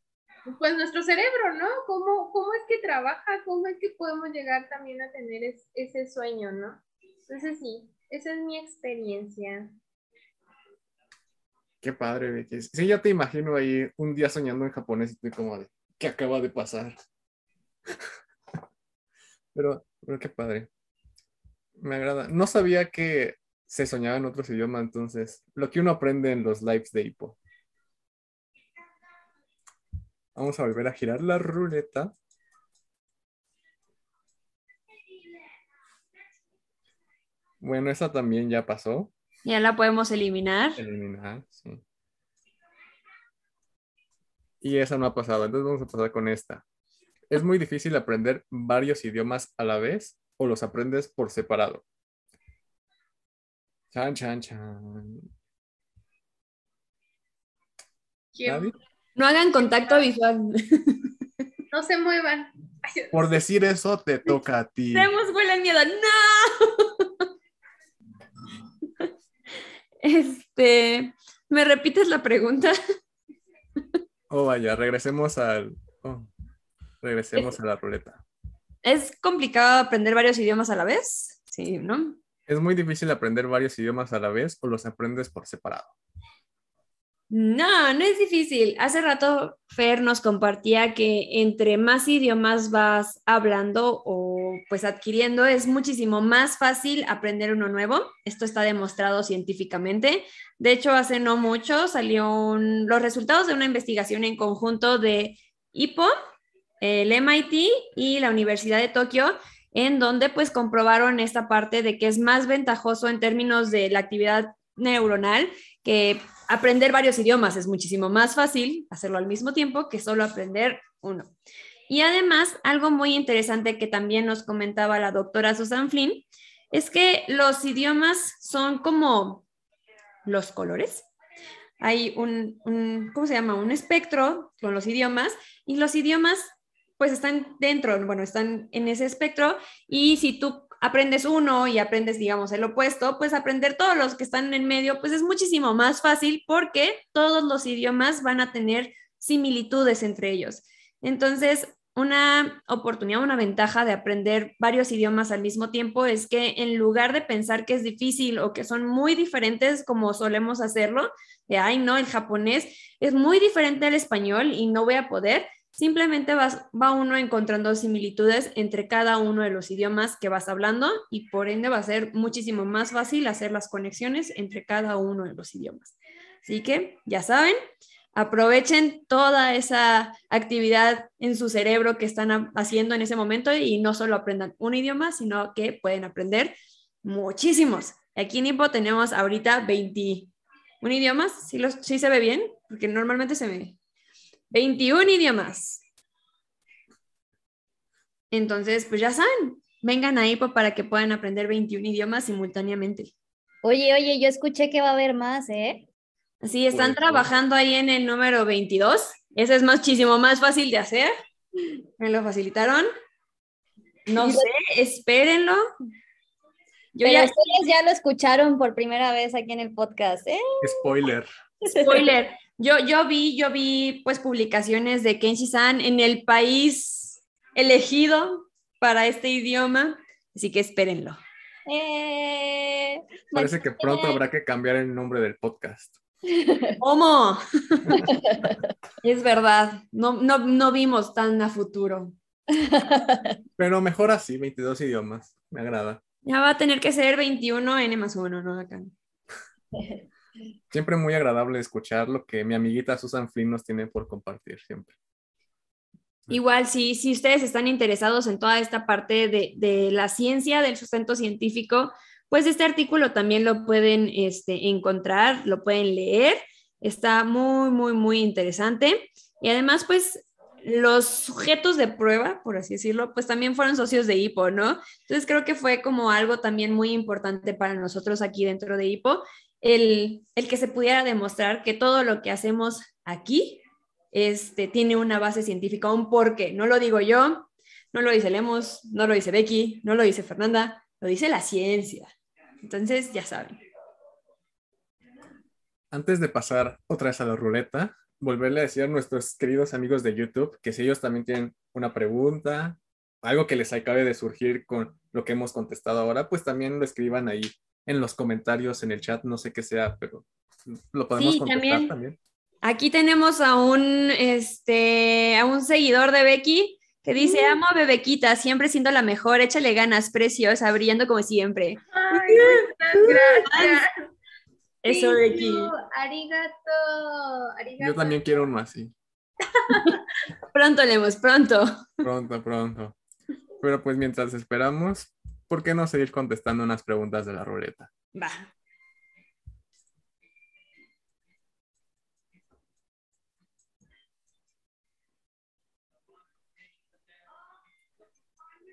pues nuestro cerebro, ¿no? ¿Cómo, cómo es que trabaja? ¿Cómo es que podemos llegar también a tener es- ese sueño, ¿no? Entonces sí, esa es mi experiencia. Qué padre, Becky. Sí, ya te imagino ahí un día soñando en japonés y estoy como ¿qué acaba de pasar? <laughs> Pero, pero qué padre. Me agrada. No sabía que se soñaba en otros idiomas, entonces, lo que uno aprende en los lives de Hippo. Vamos a volver a girar la ruleta. Bueno, esa también ya pasó. Ya la podemos eliminar. Eliminar, sí. Y esa no ha pasado, entonces vamos a pasar con esta. Es muy difícil aprender varios idiomas a la vez o los aprendes por separado. Chan, chan, chan. ¿Quién- ¿Nadie? No hagan contacto visual. <laughs> No se muevan. Por decir eso, te toca a ti. Tenemos huele el miedo. ¡No! <laughs> Este, ¿me repites la pregunta? Oh, vaya, regresemos al. oh, regresemos a la ruleta. ¿Es complicado aprender varios idiomas a la vez? Sí, ¿no? ¿Es muy difícil aprender varios idiomas a la vez o los aprendes por separado? No, no es difícil. Hace rato Fer nos compartía que entre más idiomas vas hablando o pues adquiriendo, es muchísimo más fácil aprender uno nuevo. Esto está demostrado científicamente. De hecho, hace no mucho salió los resultados de una investigación en conjunto de IPO, el MIT y la Universidad de Tokio, en donde pues comprobaron esta parte de que es más ventajoso en términos de la actividad neuronal que aprender varios idiomas. Es muchísimo más fácil hacerlo al mismo tiempo que solo aprender uno. Y además, algo muy interesante que también nos comentaba la doctora Susan Flynn, es que los idiomas son como los colores. Hay un, ¿cómo se llama? Un espectro con los idiomas y los idiomas pues están dentro, bueno, están en ese espectro y si tú aprendes uno y aprendes, digamos, el opuesto, pues aprender todos los que están en medio, pues es muchísimo más fácil porque todos los idiomas van a tener similitudes entre ellos. Entonces, una oportunidad, una ventaja de aprender varios idiomas al mismo tiempo es que en lugar de pensar que es difícil o que son muy diferentes como solemos hacerlo, de, ay, no, el japonés es muy diferente al español y no voy a poder, simplemente vas, va uno encontrando similitudes entre cada uno de los idiomas que vas hablando y por ende va a ser muchísimo más fácil hacer las conexiones entre cada uno de los idiomas. Así que ya saben, aprovechen toda esa actividad en su cerebro que están haciendo en ese momento y no solo aprendan un idioma, sino que pueden aprender muchísimos. Aquí en Ipo tenemos ahorita 21 idiomas, ¿sí, los, sí se ve bien? Porque normalmente se ve 21 idiomas. Entonces, pues ya saben, vengan a IPO para que puedan aprender 21 idiomas simultáneamente. Oye, oye, yo escuché que va a haber más, ¿eh? Sí, están trabajando ahí en el número 22. Ese es muchísimo más fácil de hacer. Me lo facilitaron. No sé, espérenlo. Yo Pero ya... ustedes ya lo escucharon por primera vez aquí en el podcast, ¿eh? Spoiler. Spoiler. Yo, yo vi, yo vi pues publicaciones de Kenshi-san en el país elegido para este idioma, así que espérenlo. Eh, Parece que pronto habrá que cambiar el nombre del podcast. <laughs> ¿Cómo? <laughs> es verdad, no, no, no vimos tan a futuro. Pero mejor así, 22 idiomas, me agrada. Ya va a tener que ser 21 N más 1, ¿no? Acá. <laughs> Siempre muy agradable escuchar lo que mi amiguita Susan Flynn nos tiene por compartir siempre. Igual, si, si ustedes están interesados en toda esta parte de, de, la ciencia, del sustento científico, pues este artículo también lo pueden este, encontrar, lo pueden leer. Está muy, muy, muy interesante. Y además, pues los sujetos de prueba, por así decirlo, pues también fueron socios de HIPO, ¿no? Entonces creo que fue como algo también muy importante para nosotros aquí dentro de HIPO, el, el que se pudiera demostrar que todo lo que hacemos aquí este, tiene una base científica, un porqué. No lo digo yo, no lo dice Lemos, no lo dice Becky, no lo dice Fernanda, lo dice la ciencia. Entonces, ya saben. Antes de pasar otra vez a la ruleta, volverle a decir a nuestros queridos amigos de YouTube que si ellos también tienen una pregunta, algo que les acabe de surgir con lo que hemos contestado ahora, pues también lo escriban ahí en los comentarios, en el chat, no sé qué sea, pero lo podemos sí, contestar también. también. Aquí tenemos a un, este, a un seguidor de Becky que dice, Mm. amo a Bebequita, siempre siendo la mejor, échale ganas, preciosa, brillando como siempre. Ay, <laughs> muchas gracias. Eso, Becky. Arigato. Yo también quiero uno así, <laughs> Pronto, Lemos, pronto. pronto, pronto. Pero pues mientras esperamos, ¿por qué no seguir contestando unas preguntas de la ruleta? Va.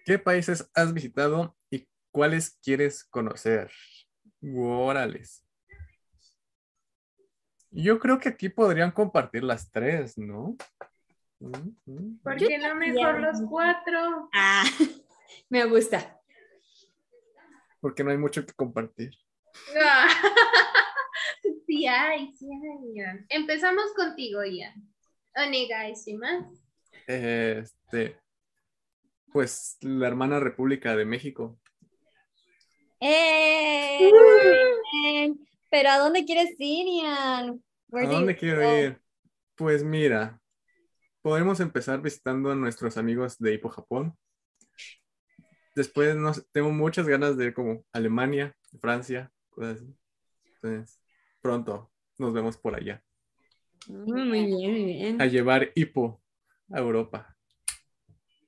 ¿Qué países has visitado y cuáles quieres conocer? Órales. Yo creo que aquí podrían compartir las tres, ¿no? Mm, mm. ¿Por Yo qué no mejor los cuatro? Ah, <laughs> me gusta. Porque no hay mucho que compartir. Ah. <laughs> Sí hay, sí hay, Ian. Empezamos contigo, Ian. Onegaishimasu. Este, pues la hermana República de México. ¡Eh! Pero ¿a dónde quieres ir, Ian? ¿A dónde quiero go? ir? Pues mira, podemos empezar visitando a nuestros amigos de Hippo Japón. Después nos, tengo muchas ganas de ir como Alemania, Francia, cosas así. Entonces, pronto nos vemos por allá. Mm, Muy bien, muy bien. A llevar Hippo a Europa.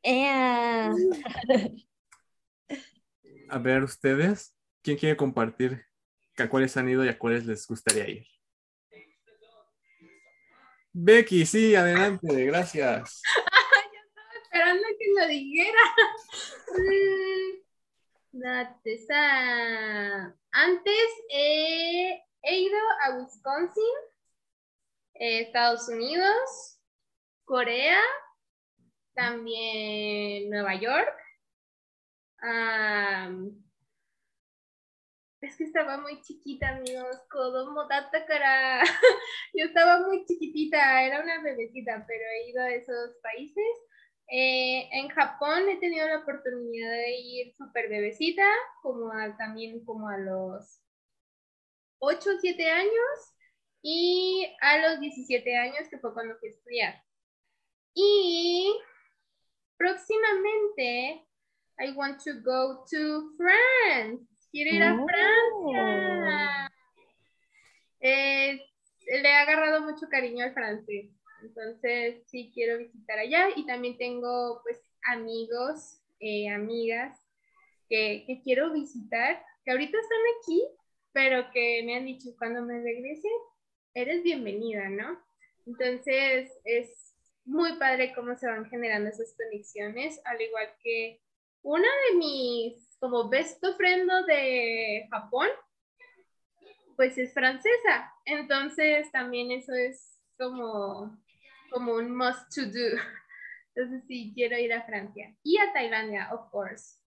¡Eh! <laughs> A ver, ustedes, ¿quién quiere compartir a cuáles han ido y a cuáles les gustaría ir? Becky, sí, adelante, gracias. Lo dijera. <laughs> Antes he ido a Wisconsin, Estados Unidos, Corea, también Nueva York. Es que estaba muy chiquita, amigos. Kara. <laughs> Yo estaba muy chiquitita, era una bebecita, pero he ido a esos países. Eh, en Japón he tenido la oportunidad de ir súper bebecita, como a- también como a los 8 o 7 años y a los 17 años, que fue cuando fui a estudiar. Y próximamente, I want to go to France. Quiero ir a Oh. Francia. Eh, le he agarrado mucho cariño al francés. Entonces, sí quiero visitar allá. Y también tengo, pues, amigos, eh, amigas que, que quiero visitar, que ahorita están aquí, pero que me han dicho, cuando me regrese, eres bienvenida, ¿no? Entonces, es muy padre cómo se van generando esas conexiones, al igual que una de mis, como best friend de Japón, pues es francesa. Entonces, también eso es como, como un must to do. <laughs> Entonces, sí, quiero ir a Francia. Y a Tailandia, of course.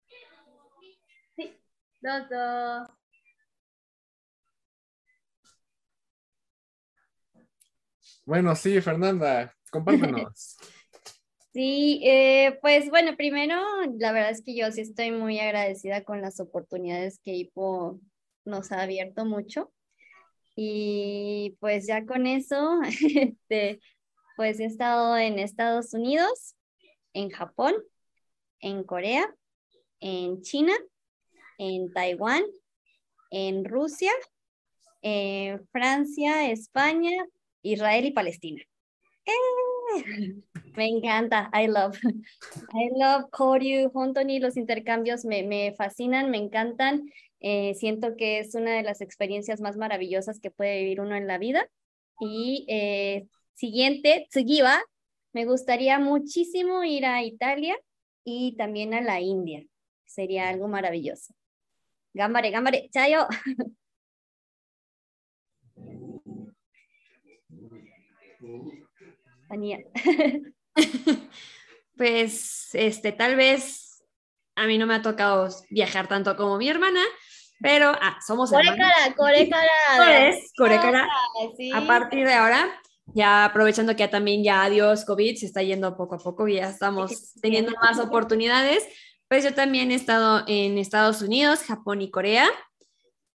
Sí, dos, dos. Bueno, sí, Fernanda, compártenos. <laughs> Sí, eh, pues bueno, primero, la verdad es que yo sí estoy muy agradecida con las oportunidades que IPO nos ha abierto mucho. Y pues ya con eso, <laughs> este, pues he estado en Estados Unidos, en Japón, en Corea, en China, en Taiwán, en Rusia, en Francia, España, Israel y Palestina. ¡Eh! <laughs> Me encanta, I love. I love Koryu, Hontoni, los intercambios me, me fascinan, me encantan. Eh, siento que es una de las experiencias más maravillosas que puede vivir uno en la vida. Y eh, siguiente, Tsugiwa, me gustaría muchísimo ir a Italia y también a la India. Sería algo maravilloso. Gambare, gambare, chayo. <laughs> <laughs> Pues, este, tal vez a mí no me ha tocado viajar tanto como mi hermana, pero ah, somos. Corecara, corecara. Entonces, Corecara, Sí. a partir de ahora, ya aprovechando que ya también ya adiós COVID, se está yendo poco a poco y ya estamos teniendo más oportunidades, pues yo también he estado en Estados Unidos, Japón y Corea,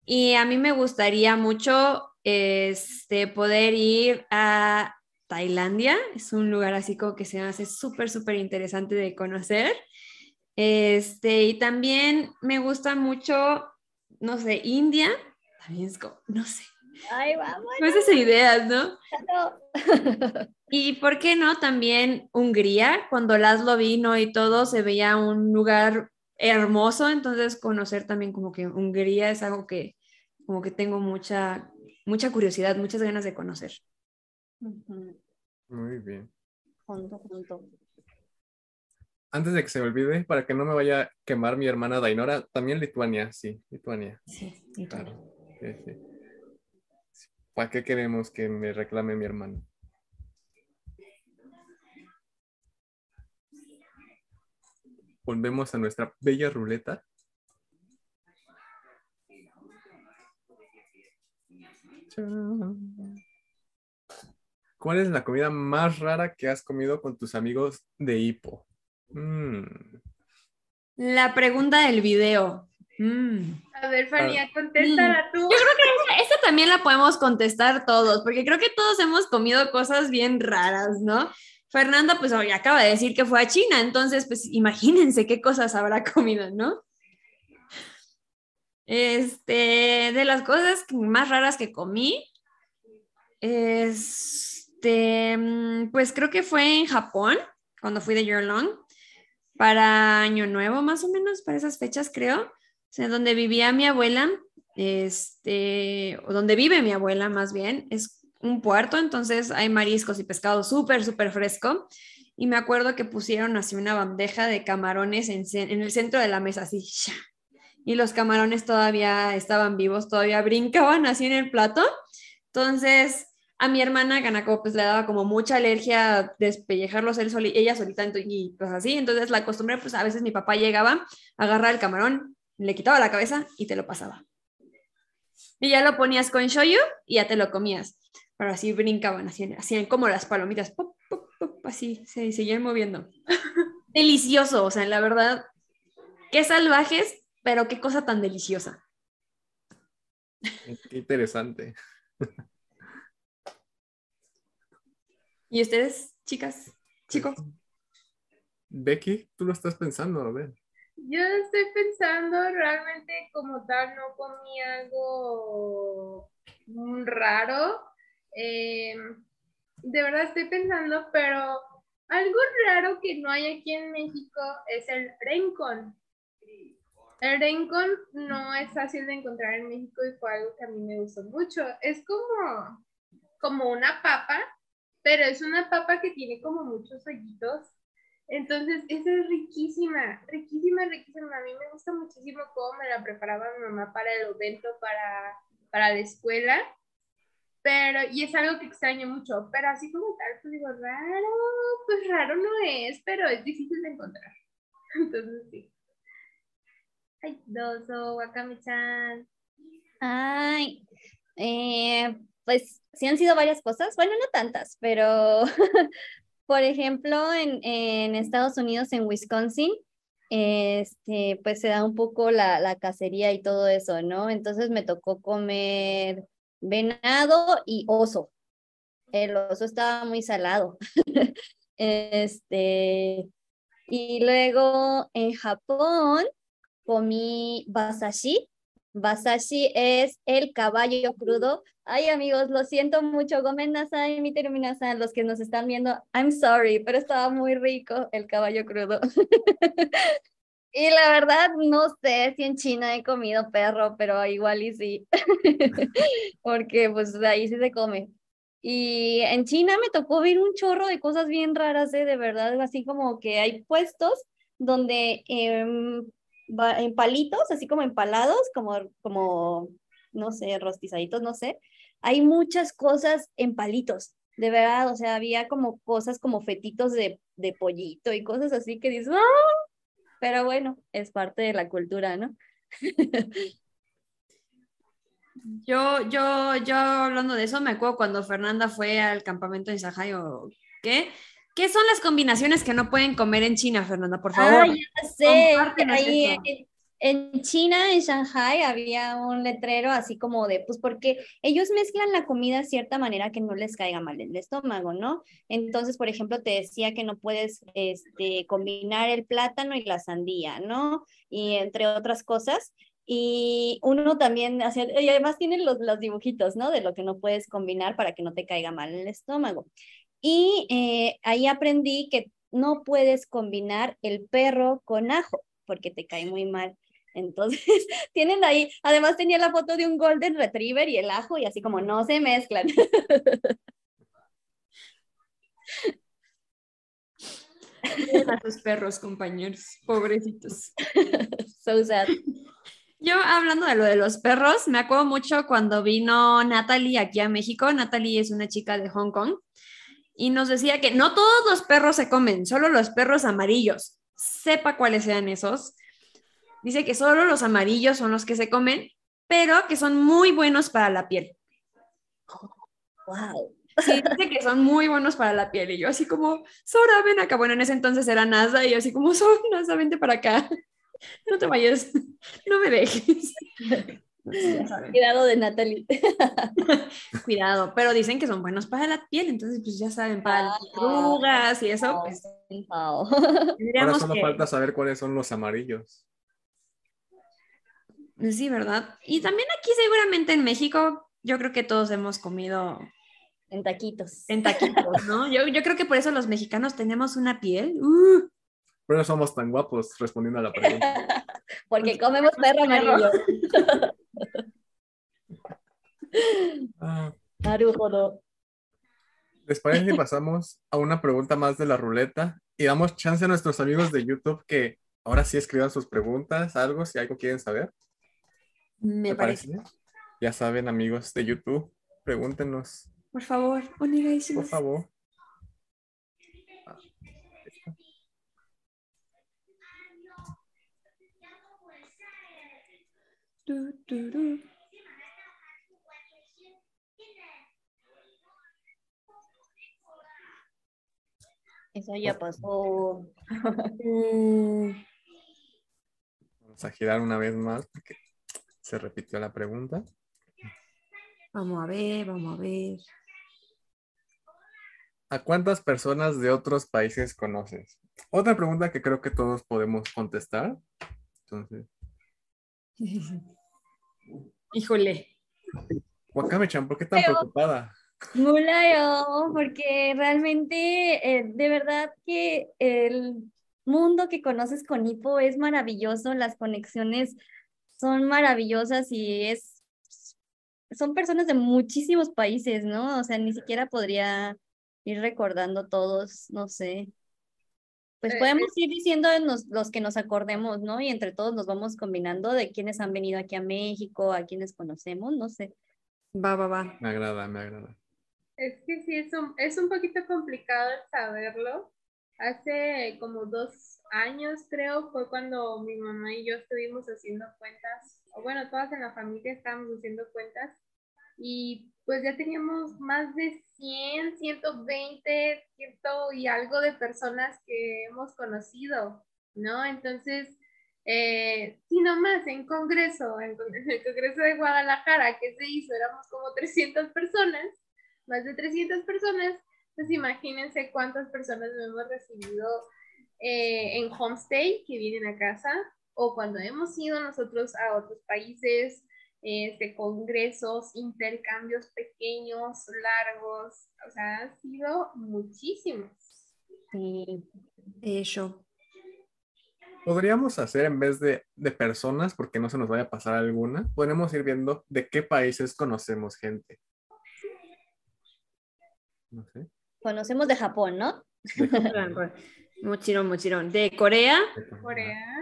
y a mí me gustaría mucho este, poder ir a Tailandia, es un lugar así como que se me hace súper, súper interesante de conocer. Este, y también me gusta mucho, no sé, India, también es como, no sé, Ay, vamos. ideas, ¿no? no. <laughs> Y por qué no, también Hungría, cuando Laszlo vino y todo, se veía un lugar hermoso, entonces conocer también como que Hungría es algo que como que tengo mucha, mucha curiosidad, muchas ganas de conocer. Muy bien. Junto, junto. Antes de que se me olvide, para que no me vaya a quemar mi hermana Dainora, también Lituania, sí, Lituania. Sí. Claro. sí, sí. ¿Para qué queremos que me reclame mi hermano? Volvemos a nuestra bella ruleta. ¿Cuál es la comida más rara que has comido con tus amigos de hipo? Mm. La pregunta del video. Mm. A ver, Fania, contéstala tú. Yo creo que esta, esta también la podemos contestar todos, porque creo que todos hemos comido cosas bien raras, ¿no? Fernanda, pues hoy acaba de decir que fue a China, entonces, pues imagínense qué cosas habrá <laughs> comido, ¿no? Este, de las cosas más raras que comí, este, mm, pues creo que fue en Japón, cuando fui de Year Long, para Año Nuevo, más o menos, para esas fechas, creo. O sea, donde vivía mi abuela, este, o donde vive mi abuela, más bien, es un puerto, entonces hay mariscos y pescado súper, súper fresco. Y me acuerdo que pusieron así una bandeja de camarones en, en el centro de la mesa, así, y los camarones todavía estaban vivos, todavía brincaban así en el plato. Entonces, a mi hermana Ganako pues le daba como mucha alergia despellejarlos él soli- ella solita y pues así. Entonces, la costumbre, pues a veces mi papá llegaba, agarraba el camarón, le quitaba la cabeza y te lo pasaba. Y ya lo ponías con shoyu y ya te lo comías. Pero así brincaban, hacían, hacían como las palomitas, pop, pop, pop, así, se seguían moviendo. <laughs> Delicioso, o sea, la verdad, qué salvajes, pero qué cosa tan deliciosa. Qué interesante. ¿Y ustedes, chicas, chicos? Becky, tú lo estás pensando, a ver. Yo estoy pensando, realmente como tal no comí algo raro. Eh, de verdad estoy pensando, pero algo raro que no hay aquí en México es el rencón. El rencón no es fácil de encontrar en México y fue algo que a mí me gustó mucho. Es como, como una papa, pero es una papa que tiene como muchos hoyitos entonces, esa es riquísima, riquísima, riquísima. A mí me gusta muchísimo cómo me la preparaba mi mamá para el evento, para, para la escuela. Pero, y es algo que extraño mucho, pero así como tal, pues digo, raro, pues raro no es, pero es difícil de encontrar. <laughs> Entonces, sí. Ay, doso, wakame-chan. Ay, eh, pues sí han sido varias cosas, bueno, no tantas, pero <laughs> por ejemplo, en, en Estados Unidos, en Wisconsin, este, pues se da un poco la, la cacería y todo eso, ¿no? Entonces me tocó comer venado y oso. El oso estaba muy salado. <laughs> Este, y luego en Japón comí basashi. Basashi es el caballo crudo. Ay, amigos, lo siento mucho. Gomen nasai, mi terminasan, los que nos están viendo. I'm sorry, pero estaba muy rico el caballo crudo. <laughs> Y la verdad, no sé si en China he comido perro, pero igual y sí. <laughs> Porque pues ahí sí se come. Y en China me tocó ver un chorro de cosas bien raras, ¿eh? de verdad, así como que hay puestos donde va- en palitos, así como empalados, como, como, no sé, rostizaditos, no sé, hay muchas cosas en palitos, de verdad, o sea, había como cosas como fetitos de, de pollito y cosas así que dices, ¡ah! Pero bueno, es parte de la cultura, ¿no? <laughs> Yo, yo, yo hablando de eso, me acuerdo cuando Fernanda fue al campamento de Shanghai o qué. ¿Qué son las combinaciones que no pueden comer en China, Fernanda? Por favor. Ah, ya sé. Ahí en, en China, en Shanghai, había un letrero así como de, pues porque ellos mezclan la comida de cierta manera que no les caiga mal el estómago, ¿no? Entonces, por ejemplo, te decía que no puedes este, combinar el plátano y la sandía, ¿no? Y entre otras cosas. Y uno también hacía, y además tienen los, los dibujitos, ¿no? De lo que no puedes combinar para que no te caiga mal el estómago. Y eh, ahí aprendí que no puedes combinar el perro con ajo porque te cae muy mal. Entonces, <laughs> tienen ahí, además tenía la foto de un Golden Retriever y el ajo y así como no se mezclan. A sus perros, compañeros, pobrecitos. <laughs> so sad. Yo hablando de lo de los perros, me acuerdo mucho cuando vino Natalie aquí a México. Natalie es una chica de Hong Kong y nos decía que no todos los perros se comen, solo los perros amarillos. sepa cuáles sean esos. Dice que solo los amarillos son los que se comen, pero que son muy buenos para la piel. Wow. Sí, dice que son muy buenos para la piel. Y yo así como, Sora, ven acá. Bueno, en ese entonces era NASA y yo así como, Sora, NASA, vente para acá. <laughs> No te vayas, no me dejes. <laughs> Cuidado de Natalie. <laughs> Cuidado, pero dicen que son buenos para la piel, entonces pues ya saben, para las arrugas y eso, pues. Ahora solo que... falta saber cuáles son los amarillos. Sí, ¿verdad? Y también aquí seguramente en México, yo creo que todos hemos comido En taquitos. en taquitos, ¿no? <laughs> Yo, yo creo que por eso los mexicanos tenemos una piel. ¡uh! Pero no somos tan guapos respondiendo a la pregunta. Porque comemos perro amarillo. Ah. ¿Les parece si pasamos a una pregunta más de la ruleta y damos chance a nuestros amigos de YouTube que ahora sí escriban sus preguntas, algo, si algo quieren saber? Me ¿Te parece. parece? Ya saben, amigos de YouTube, pregúntenos, Por favor, por favor. Tu. Eso ya pasó. Uh, Vamos a girar una vez más porque se repitió la pregunta. vamos a ver, vamos a ver. ¿A cuántas personas de otros países conoces? Otra pregunta que creo que todos podemos contestar. Entonces, <laughs> Híjole. Wakame-chan, ¿por qué tan Pero- preocupada? Mulayo, porque realmente, eh, de verdad que el mundo que conoces con Hippo es maravilloso, las conexiones son maravillosas y es, son personas de muchísimos países, ¿no? O sea, ni siquiera podría ir recordando todos, no sé. Pues Eh, podemos ir diciendo nos- los que nos acordemos, ¿no? Y entre todos nos vamos combinando de quienes han venido aquí a México, a quienes conocemos, no sé. Va, va, va. Me agrada, me agrada. Es que sí, es un, es un poquito complicado el saberlo. Hace como dos años, creo, fue cuando mi mamá y yo estuvimos haciendo cuentas, o bueno, todas en la familia estábamos haciendo cuentas, y pues ya teníamos más de 100, 120, ciento y algo de personas que hemos conocido, ¿no? Entonces, eh, sí, nomás en Congreso, <laughs> en, el Congreso de Guadalajara, que se hizo, éramos como 300 personas, más de 300 personas, pues imagínense cuántas personas hemos recibido eh, en homestay que vienen a casa o cuando hemos ido nosotros a otros países, este, congresos, intercambios pequeños, largos, o sea, han sido muchísimos. Sí. Eso. Podríamos hacer en vez de, de personas, porque no se nos vaya a pasar alguna, podemos ir viendo de qué países conocemos gente. No sé. Conocemos de Japón, ¿no? De, Mochirón, mochirón. De Corea, de- Corea,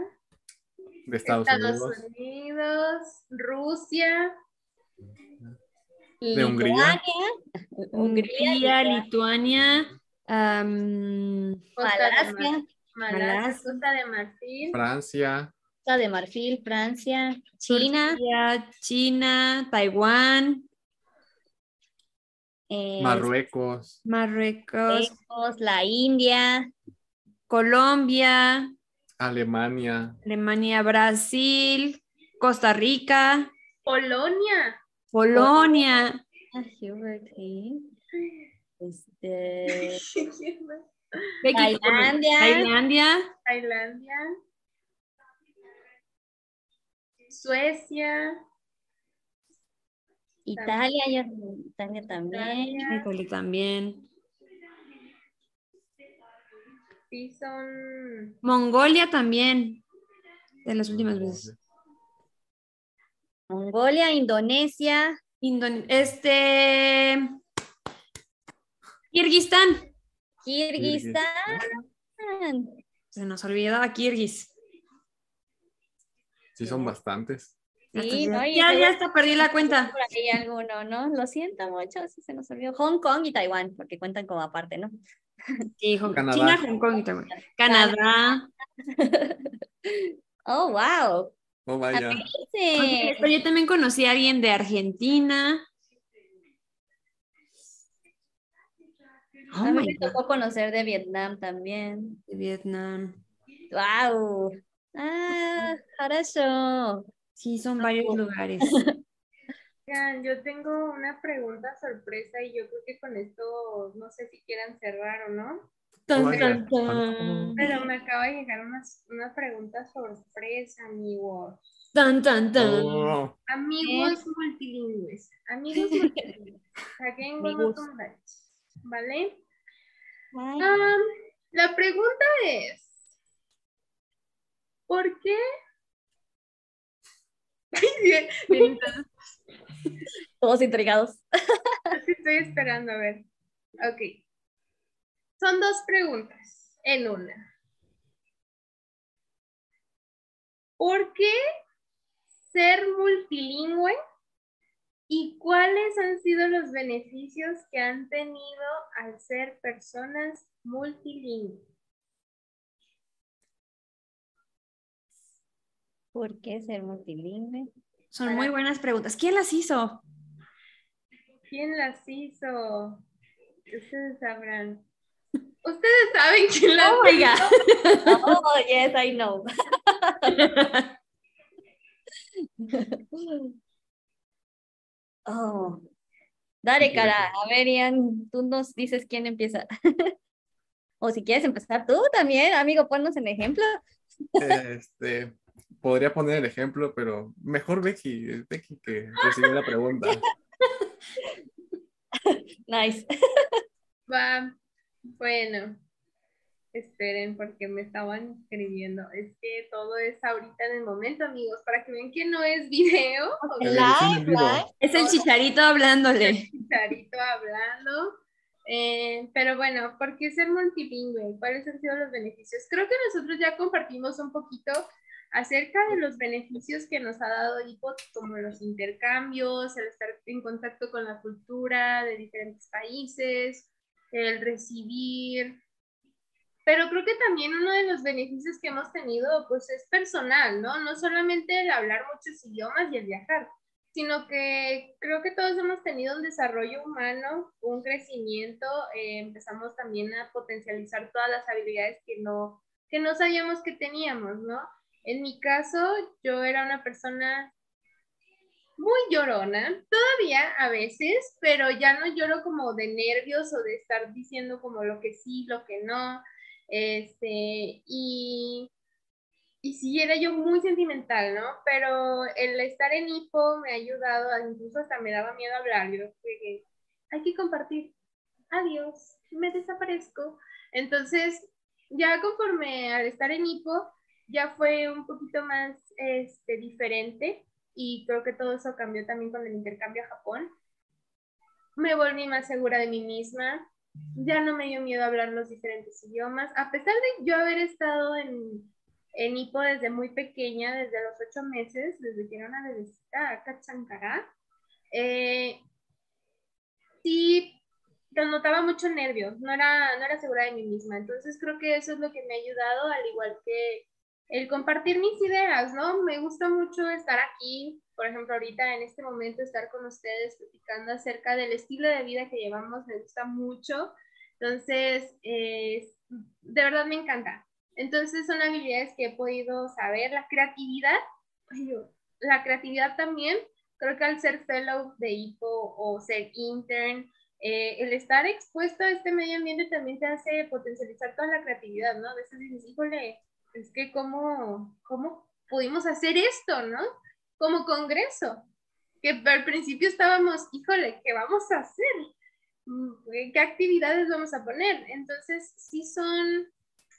de Estados, Estados Unidos. Unidos, Rusia, De Hungría. Lituania, Hungría, Lituania, de, Malasia, Malasia, Malasia. Costa de Marfil, Francia, Costa de Marfil, Francia, China, Turquía, China, Taiwán, eh, Marruecos, Marruecos, Marruecos, la India, Colombia, Alemania, Alemania, Brasil, Costa Rica, Polonia, Polonia. Este, <laughs> Tailandia. Tailandia, Tailandia, Suecia, Italia, Italia también. Italia. también, sí son Mongolia también, de las últimas veces. Mongolia, Indonesia, Indone- este, Kirguistán, Kirguistán. se nos olvidaba Kirguis. sí son bastantes. Ya ya hasta perdí la cuenta. Por ahí alguno, ¿no? Lo siento mucho si se nos olvidó. Hong Kong y Taiwán, porque cuentan como aparte, ¿no? Sí, Hong Canadá. China, Hong Kong y Taiwán. Canadá. <laughs> Oh, wow. Oh, vaya. Yo también conocí a alguien de Argentina. Oh, a mí me tocó conocer de Vietnam también. De Vietnam. Wow. Ah, eso. Sí, son varios lugares. <laughs> Oigan, yo tengo una pregunta sorpresa y yo creo que con esto no sé si quieran cerrar o no, Tan, vaya. tan, tan. pero me acaba de llegar una, una pregunta sorpresa, amigos. Tan, tan, tan. Oh, Amigos multilingües, amigos <laughs> multilingües, la pregunta es, ¿por qué? <laughs> Entonces, <laughs> Todos intrigados. estoy esperando a ver. Ok. Son dos preguntas en una. ¿Por qué ser multilingüe y cuáles han sido los beneficios que han tenido al ser personas multilingües? ¿Por qué ser multilingüe? Son muy buenas preguntas. ¿Quién las hizo? ¿Quién las hizo? Ustedes sabrán. Ustedes saben quién las Oh hizo. <laughs> Oh, yes, I know. <laughs> Oh. Dale, cara. A ver, Ian, tú nos dices quién empieza. <laughs> O si quieres empezar tú también, amigo, ponnos el ejemplo. Este, podría poner el ejemplo, pero mejor Becky, Becky que recibió la pregunta. <laughs> Nice. Va, bueno, esperen porque me estaban escribiendo. Es que todo es ahorita en el momento, amigos, para que vean que no es video. <laughs> en vivo. Es el chicharito hablándole. Chicharito hablando. Eh, pero bueno, ¿por qué ser multilingüe? ¿Cuáles han sido los beneficios? Creo que nosotros ya compartimos un poquito acerca de los beneficios que nos ha dado IPOT, como los intercambios, el estar en contacto con la cultura de diferentes países, el recibir. Pero creo que también uno de los beneficios que hemos tenido, pues es personal, ¿no? No solamente el hablar muchos idiomas y el viajar, sino que creo que todos hemos tenido un desarrollo humano, un crecimiento, eh, empezamos también a potencializar todas las habilidades que no, que no sabíamos que teníamos, ¿no? En mi caso, yo era una persona muy llorona, todavía a veces, pero ya no lloro como de nervios o de estar diciendo como lo que sí, lo que no, este, y y sí, era yo muy sentimental, ¿no? Pero el estar en hipo me ha ayudado, incluso hasta me daba miedo hablar. Yo dije, hay que compartir. Adiós, me desaparezco. Entonces, ya conforme al estar en hipo, ya fue un poquito más este, diferente y creo que todo eso cambió también con el intercambio a Japón. Me volví más segura de mí misma, ya no me dio miedo hablar los diferentes idiomas, a pesar de yo haber estado en, en hipo desde muy pequeña, desde los ocho meses, desde que era una bebecita, acá chancará, eh, sí notaba mucho nervio, no era, no era segura de mí misma. Entonces creo que eso es lo que me ha ayudado, al igual que el compartir mis ideas, ¿no? Me gusta mucho estar aquí, por ejemplo, ahorita en este momento estar con ustedes platicando acerca del estilo de vida que llevamos, me gusta mucho. Entonces, eh, de verdad me encanta. Entonces son habilidades que he podido saber, la creatividad, <laughs> la creatividad también, creo que al ser fellow de IPO o ser intern, eh, el estar expuesto a este medio ambiente también te hace potencializar toda la creatividad, ¿no? A veces dices, híjole, es que cómo, cómo pudimos hacer esto, ¿no? Como congreso, que al principio estábamos, híjole, ¿qué vamos a hacer? ¿Qué actividades vamos a poner? Entonces, sí son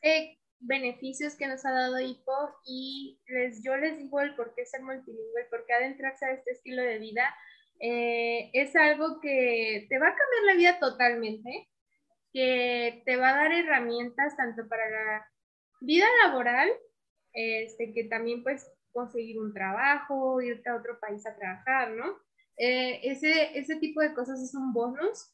eh, beneficios que nos ha dado IPO y les, yo les digo el por qué ser multilingüe, el por qué adentrarse a este estilo de vida. Eh, es algo que te va a cambiar la vida totalmente, que te va a dar herramientas tanto para la vida laboral, este, que también pues conseguir un trabajo, irte a otro país a trabajar, ¿no? Eh, ese, ese tipo de cosas es un bonus,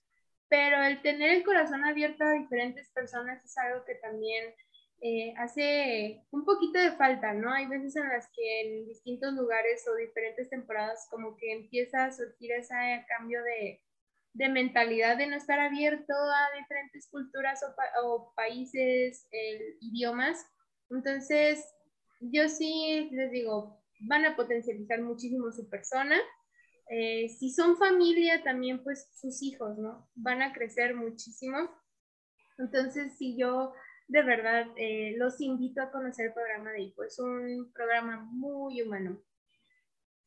pero el tener el corazón abierto a diferentes personas es algo que también eh, hace un poquito de falta, ¿no? Hay veces en las que en distintos lugares o diferentes temporadas como que empieza a surgir ese cambio de, de mentalidad de no estar abierto a diferentes culturas o, países, idiomas. Entonces, yo sí les digo, van a potencializar muchísimo su persona. Eh, si son familia, también pues sus hijos, ¿no? Van a crecer muchísimo. Entonces, si yo de verdad eh, los invito a conocer el programa de IPO. Es un programa muy humano.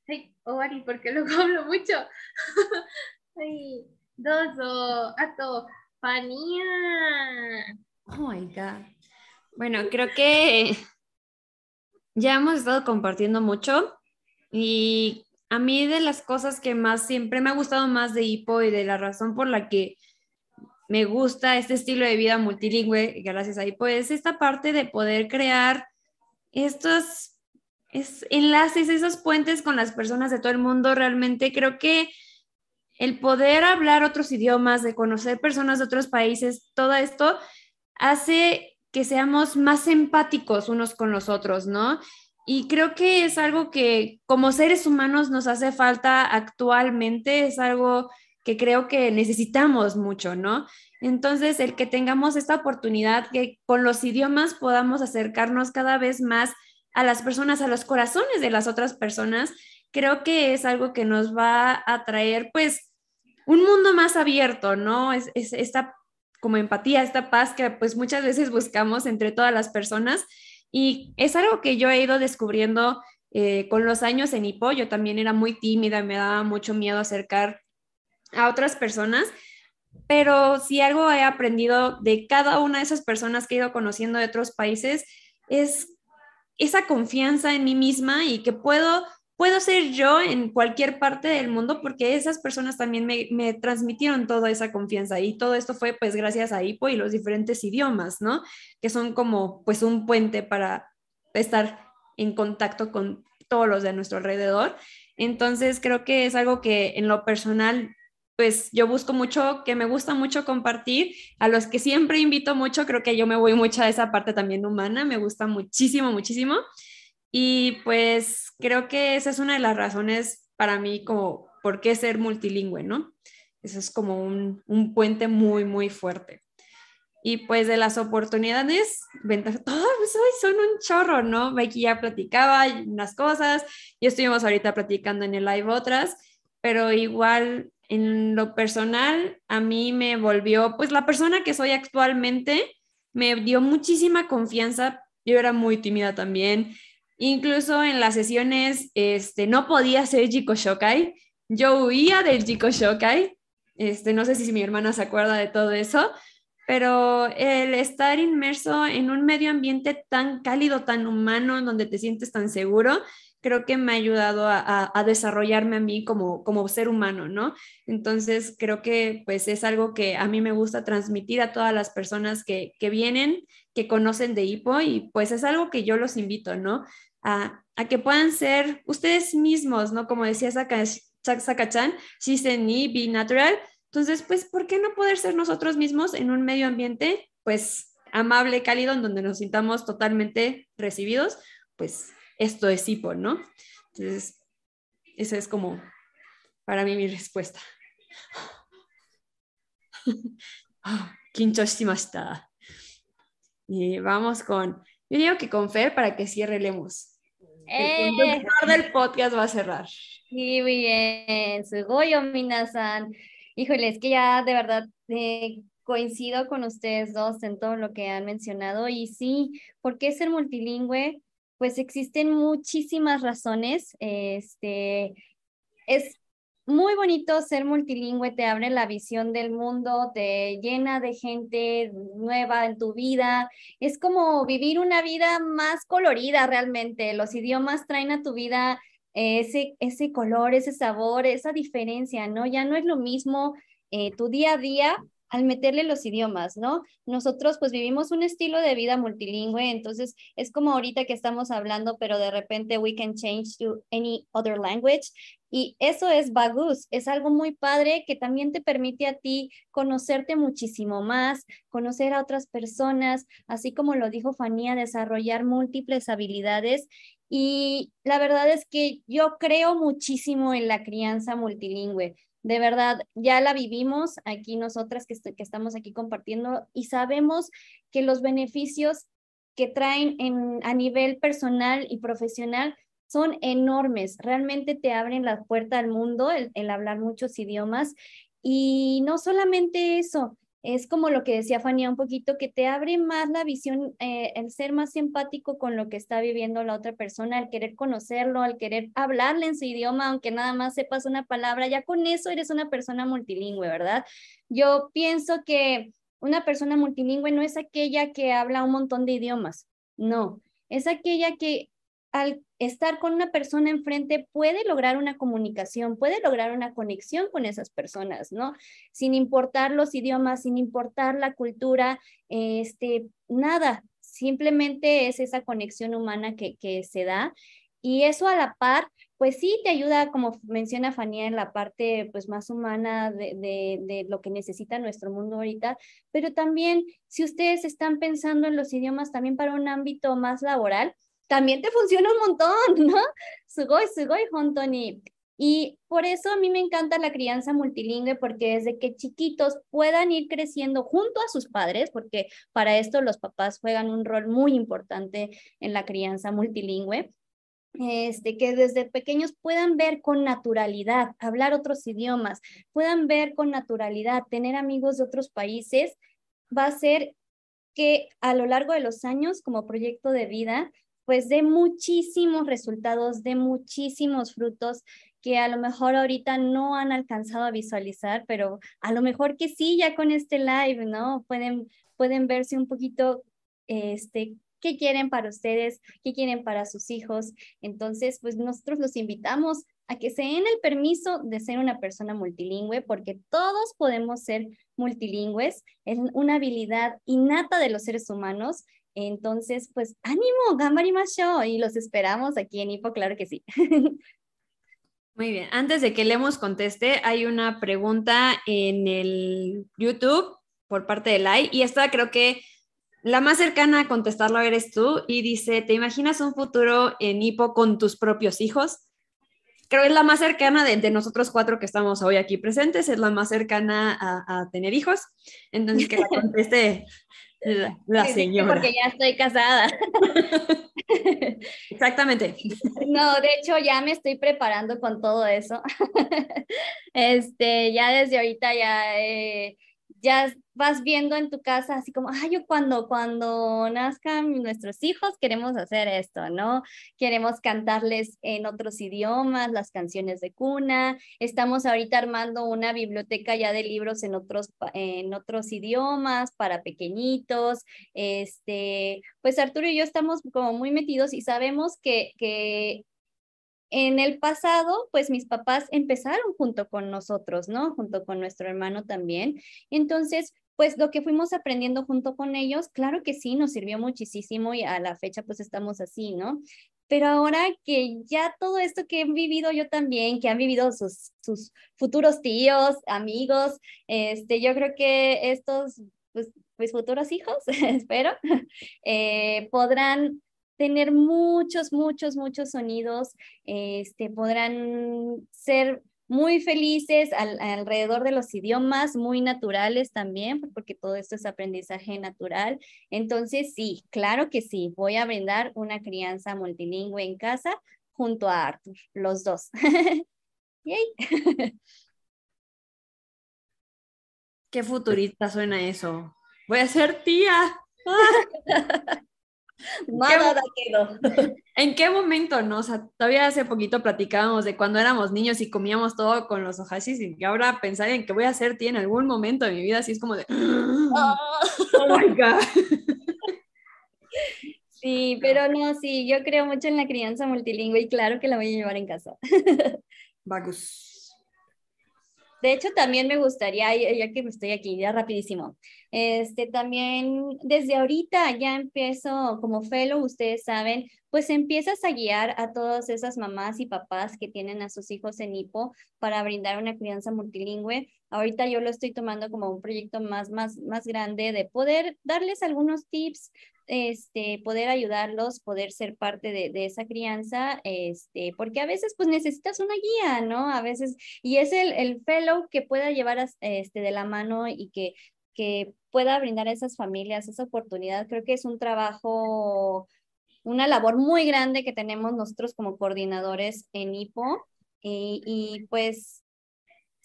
Ay, Ori, porque luego <laughs> hablo mucho. <laughs> Ay, Dozo, Ato, Fanía. Oh my God. Bueno, creo que ya hemos estado compartiendo mucho y a mí de las cosas que más siempre me ha gustado más de Hipo y de la razón por la que me gusta este estilo de vida multilingüe, gracias a Hipo, es esta parte de poder crear estos enlaces, esos puentes con las personas de todo el mundo. Realmente creo que el poder hablar otros idiomas, de conocer personas de otros países, todo esto hace que seamos más empáticos unos con los otros, ¿no? Y creo que es algo que como seres humanos nos hace falta actualmente, es algo que creo que necesitamos mucho, ¿no? Entonces, el que tengamos esta oportunidad, que con los idiomas podamos acercarnos cada vez más a las personas, a los corazones de las otras personas, creo que es algo que nos va a traer, pues, un mundo más abierto, ¿no? Es, esta como empatía, esta paz que pues muchas veces buscamos entre todas las personas y es algo que yo he ido descubriendo eh, con los años en Hipo. Yo también era muy tímida, me daba mucho miedo acercar a otras personas, pero si algo he aprendido de cada una de esas personas que he ido conociendo de otros países es esa confianza en mí misma y que puedo puedo ser yo en cualquier parte del mundo porque esas personas también me, transmitieron toda esa confianza y todo esto fue pues gracias a IPO y los diferentes idiomas, ¿no? Que son como pues un puente para estar en contacto con todos los de nuestro alrededor. Entonces creo que es algo que en lo personal pues yo busco mucho, que me gusta mucho compartir, a los que siempre invito mucho, creo que yo me voy mucho a esa parte también humana, me gusta muchísimo, muchísimo. Y pues creo que esa es una de las razones para mí como por qué ser multilingüe, ¿no? Eso es como un, un puente muy, muy fuerte. Y pues de las oportunidades, <laughs> todas hoy son un chorro, ¿no? Becky ya platicaba unas cosas, y estuvimos ahorita platicando en el live otras, pero igual en lo personal, a mí me volvió, pues la persona que soy actualmente, me dio muchísima confianza. Yo era muy tímida también, Incluso en las sesiones este, no podía ser Jiko Shokai. Yo huía del Jiko Shokai. Este, no sé si mi hermana se acuerda de todo eso, pero el estar inmerso en un medio ambiente tan cálido, tan humano, donde te sientes tan seguro, creo que me ha ayudado a, a, desarrollarme a mí como, como ser humano, ¿no? Entonces, creo que pues es algo que a mí me gusta transmitir a todas las personas que, que vienen, que conocen de Hipo y pues es algo que yo los invito, ¿no? A, que puedan ser ustedes mismos, ¿no? Como decía Sakachan, se ni be natural. Entonces, pues, ¿por qué no poder ser nosotros mismos en un medio ambiente, pues, amable, cálido, en donde nos sintamos totalmente recibidos? Pues, esto es hipo, ¿no? Entonces, esa es como para mí mi respuesta. <laughs> Y vamos con, yo digo que con Fer para que cierre Lemus. El conductor del podcast va a cerrar. Sí, muy bien. Sugoyo Minasan. Híjole, es que ya de verdad eh, coincido con ustedes dos en todo lo que han mencionado. Y sí, ¿por qué ser multilingüe? Pues existen muchísimas razones. Este, es muy bonito ser multilingüe, te abre la visión del mundo, te llena de gente nueva en tu vida. Es como vivir una vida más colorida realmente. Los idiomas traen a tu vida ese, ese color, ese sabor, esa diferencia, ¿no? Ya no es lo mismo eh, tu día a día al meterle los idiomas, ¿no? Nosotros pues vivimos un estilo de vida multilingüe, entonces es como ahorita que estamos hablando, pero de repente we can change to any other language. Y eso es Bagus, es algo muy padre que también te permite a ti conocerte muchísimo más, conocer a otras personas, así como lo dijo Fanía, desarrollar múltiples habilidades. Y la verdad es que yo creo muchísimo en la crianza multilingüe. De verdad, ya la vivimos aquí nosotras que, que estamos aquí compartiendo y sabemos que los beneficios que traen en, a nivel personal y profesional son enormes. Realmente te abren la puerta al mundo el, el hablar muchos idiomas. Y no solamente eso, es como lo que decía Fania un poquito, que te abre más la visión, eh, el ser más empático con lo que está viviendo la otra persona, el querer conocerlo, al querer hablarle en su idioma, aunque nada más sepas una palabra, ya con eso eres una persona multilingüe, ¿verdad? Yo pienso que una persona multilingüe no es aquella que habla un montón de idiomas, no, es aquella que al estar con una persona enfrente puede lograr una comunicación, puede lograr una conexión con esas personas, ¿no? Sin importar los idiomas, sin importar la cultura, este, nada, simplemente es esa conexión humana que, que se da. Y eso a la par, pues sí te ayuda, como menciona Fanía, en la parte pues más humana de, de, de, lo que necesita nuestro mundo ahorita, pero también si ustedes están pensando en los idiomas también para un ámbito más laboral, también te funciona un montón, ¿no? <laughs> Sugoi, sugoi, hontoni. Y por eso a mí me encanta la crianza multilingüe, porque desde que chiquitos puedan ir creciendo junto a sus padres, porque para esto los papás juegan un rol muy importante en la crianza multilingüe, este, que desde pequeños puedan ver con naturalidad, hablar otros idiomas, puedan ver con naturalidad, tener amigos de otros países, va a ser que a lo largo de los años como proyecto de vida pues de muchísimos resultados, de muchísimos frutos que a lo mejor ahorita no han alcanzado a visualizar, pero a lo mejor que sí, ya con este live, ¿no? Pueden, pueden verse un poquito, este, qué quieren para ustedes, qué quieren para sus hijos. Entonces, pues nosotros los invitamos a que se den el permiso de ser una persona multilingüe, porque todos podemos ser multilingües, es una habilidad innata de los seres humanos entonces, pues ánimo, gambarimashou y los esperamos aquí en Hipo, claro que sí. <laughs> Muy bien, antes de que Lemos conteste, hay una pregunta en el YouTube por parte de Lai y esta creo que la más cercana a contestarlo eres tú y dice, ¿te imaginas un futuro en Hipo con tus propios hijos? Creo que es la más cercana de, nosotros cuatro que estamos hoy aquí presentes, es la más cercana a, a tener hijos. Entonces, que la <laughs> conteste la, señora. Porque ya estoy casada. <laughs> Exactamente. <laughs> No, de hecho ya me estoy preparando con todo eso. <laughs> Este, ya desde ahorita ya eh, ya vas viendo en tu casa así como, ay, yo cuando, cuando nazcan nuestros hijos queremos hacer esto, ¿no? Queremos cantarles en otros idiomas las canciones de cuna. Estamos ahorita armando una biblioteca ya de libros en otros, en otros idiomas para pequeñitos. Este, pues Arturo y yo estamos como muy metidos y sabemos que, que en el pasado, pues mis papás empezaron junto con nosotros, ¿no? Junto con nuestro hermano también. Entonces, pues lo que fuimos aprendiendo junto con ellos, claro que sí, nos sirvió muchísimo y a la fecha pues estamos así, ¿no? Pero ahora que ya todo esto que he vivido yo también, que han vivido sus, futuros tíos, amigos, este, yo creo que estos, pues, pues futuros hijos, <laughs> espero, eh, podrán tener muchos, muchos, muchos sonidos, este, podrán ser muy felices alrededor de los idiomas, muy naturales también, porque todo esto es aprendizaje natural. Entonces, sí, claro que sí, voy a brindar una crianza multilingüe en casa junto a Arthur, los dos. <laughs> Qué futurista suena eso. Voy a ser tía. <laughs> <laughs> Nada quedó. <laughs> ¿En qué momento, no? O sea, todavía hace poquito platicábamos de cuando éramos niños y comíamos todo con los ojashis y ahora pensar en que voy a ser tía en algún momento de mi vida, así es como de... Oh, <gasps> oh my God. <laughs> Sí, pero no, sí, yo creo mucho en la crianza multilingüe y claro que la voy a llevar en casa. Bagus. De hecho, también me gustaría, ya que estoy aquí, ya rapidísimo, este, también desde ahorita ya empiezo como fellow, ustedes saben, pues empiezas a guiar a todas esas mamás y papás que tienen a sus hijos en hipo para brindar una crianza multilingüe. Ahorita yo lo estoy tomando como un proyecto más, más, más grande de poder darles algunos tips, este, poder ayudarlos, poder ser parte de, esa crianza, este, porque a veces pues necesitas una guía, ¿no? A veces, y es el, el fellow que pueda llevar este, de la mano y que, que pueda brindar a esas familias esa oportunidad. Creo que es un trabajo, una labor muy grande que tenemos nosotros como coordinadores en IPO y pues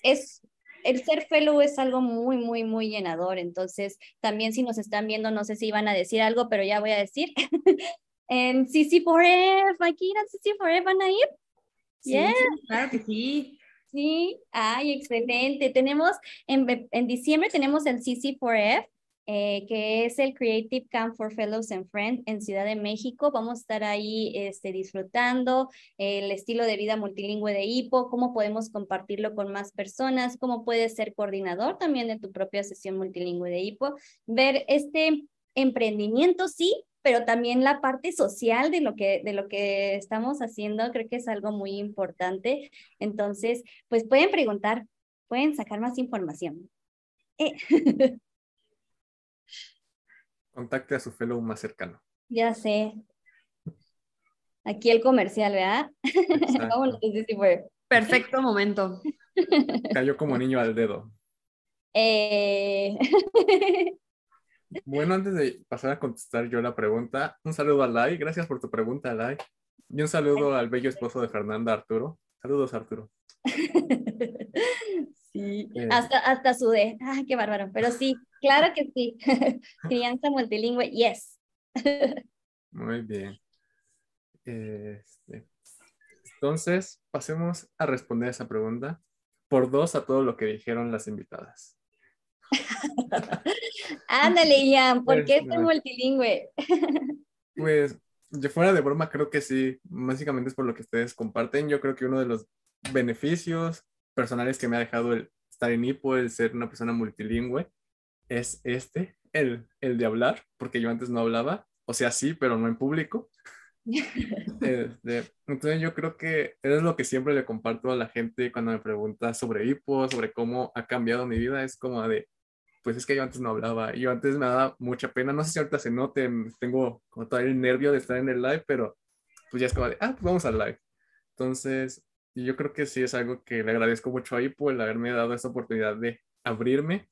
es el ser fellow es algo muy, muy, muy llenador. Entonces, también si nos están viendo, no sé si iban a decir algo, pero ya voy a decir. <laughs> en CC Forever, aquí en CC Forever van a ir. Sí, claro que sí. Sí, ay, excelente. Tenemos, en, en diciembre tenemos el CC Forever eh, que es el Creative Camp for Fellows and Friends en Ciudad de México. Vamos a estar ahí este, disfrutando el estilo de vida multilingüe de HIPO, cómo podemos compartirlo con más personas, cómo puedes ser coordinador también de tu propia sesión multilingüe de HIPO, ver este emprendimiento, sí, pero también la parte social de lo que, de lo que estamos haciendo, creo que es algo muy importante. Entonces, pues pueden preguntar, pueden sacar más información. Eh. <laughs> Contacte a su fellow más cercano. Ya sé. Aquí el comercial, ¿verdad? <laughs> Perfecto momento. <laughs> Cayó como niño al dedo. Eh... <laughs> Bueno, antes de pasar a contestar yo la pregunta, un saludo a Lai. Gracias por tu pregunta, Lai. Y un saludo al bello esposo de Fernanda, Arturo. Saludos, Arturo. Sí, eh. hasta, hasta sudé. Ay, qué bárbaro. Pero sí, claro que sí. <laughs> Crianza multilingüe, yes. <laughs> Muy bien. Este, entonces, pasemos a responder esa pregunta por dos a todo lo que dijeron las invitadas. <laughs> Ándale, Ian, ¿por pues, qué es multilingüe? pues, yo fuera de broma, creo que sí. Básicamente es por lo que ustedes comparten. Yo creo que uno de los beneficios personales que me ha dejado el estar en hipo, el ser una persona multilingüe, es este, el, el de hablar, porque yo antes no hablaba, o sea, sí, pero no en público. <laughs> Este, entonces yo creo que es lo que siempre le comparto a la gente cuando me pregunta sobre hipo, sobre cómo ha cambiado mi vida, es como de, pues es que yo antes no hablaba, yo antes me daba mucha pena, no sé si ahorita se note, tengo como todo el nervio de estar en el live, pero pues ya es como de, ah, pues vamos al live. Entonces, y yo creo que sí es algo que le agradezco mucho ahí por el haberme dado esa oportunidad de abrirme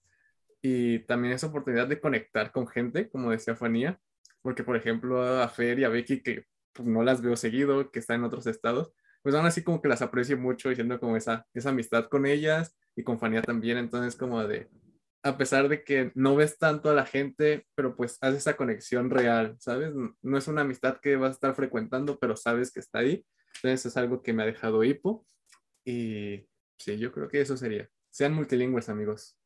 y también esa oportunidad de conectar con gente, como decía Fanía, porque por ejemplo a Fer y a Becky, que pues, no las veo seguido, que están en otros estados, pues aún así como que las aprecio mucho diciendo como esa, esa amistad con ellas y con Fanía también, entonces como de, a pesar de que no ves tanto a la gente, pero pues haces esa conexión real, ¿sabes? No es una amistad que vas a estar frecuentando, pero sabes que está ahí entonces es algo que me ha dejado hipo. Y sí, yo creo que eso sería. Sean multilingües, amigos.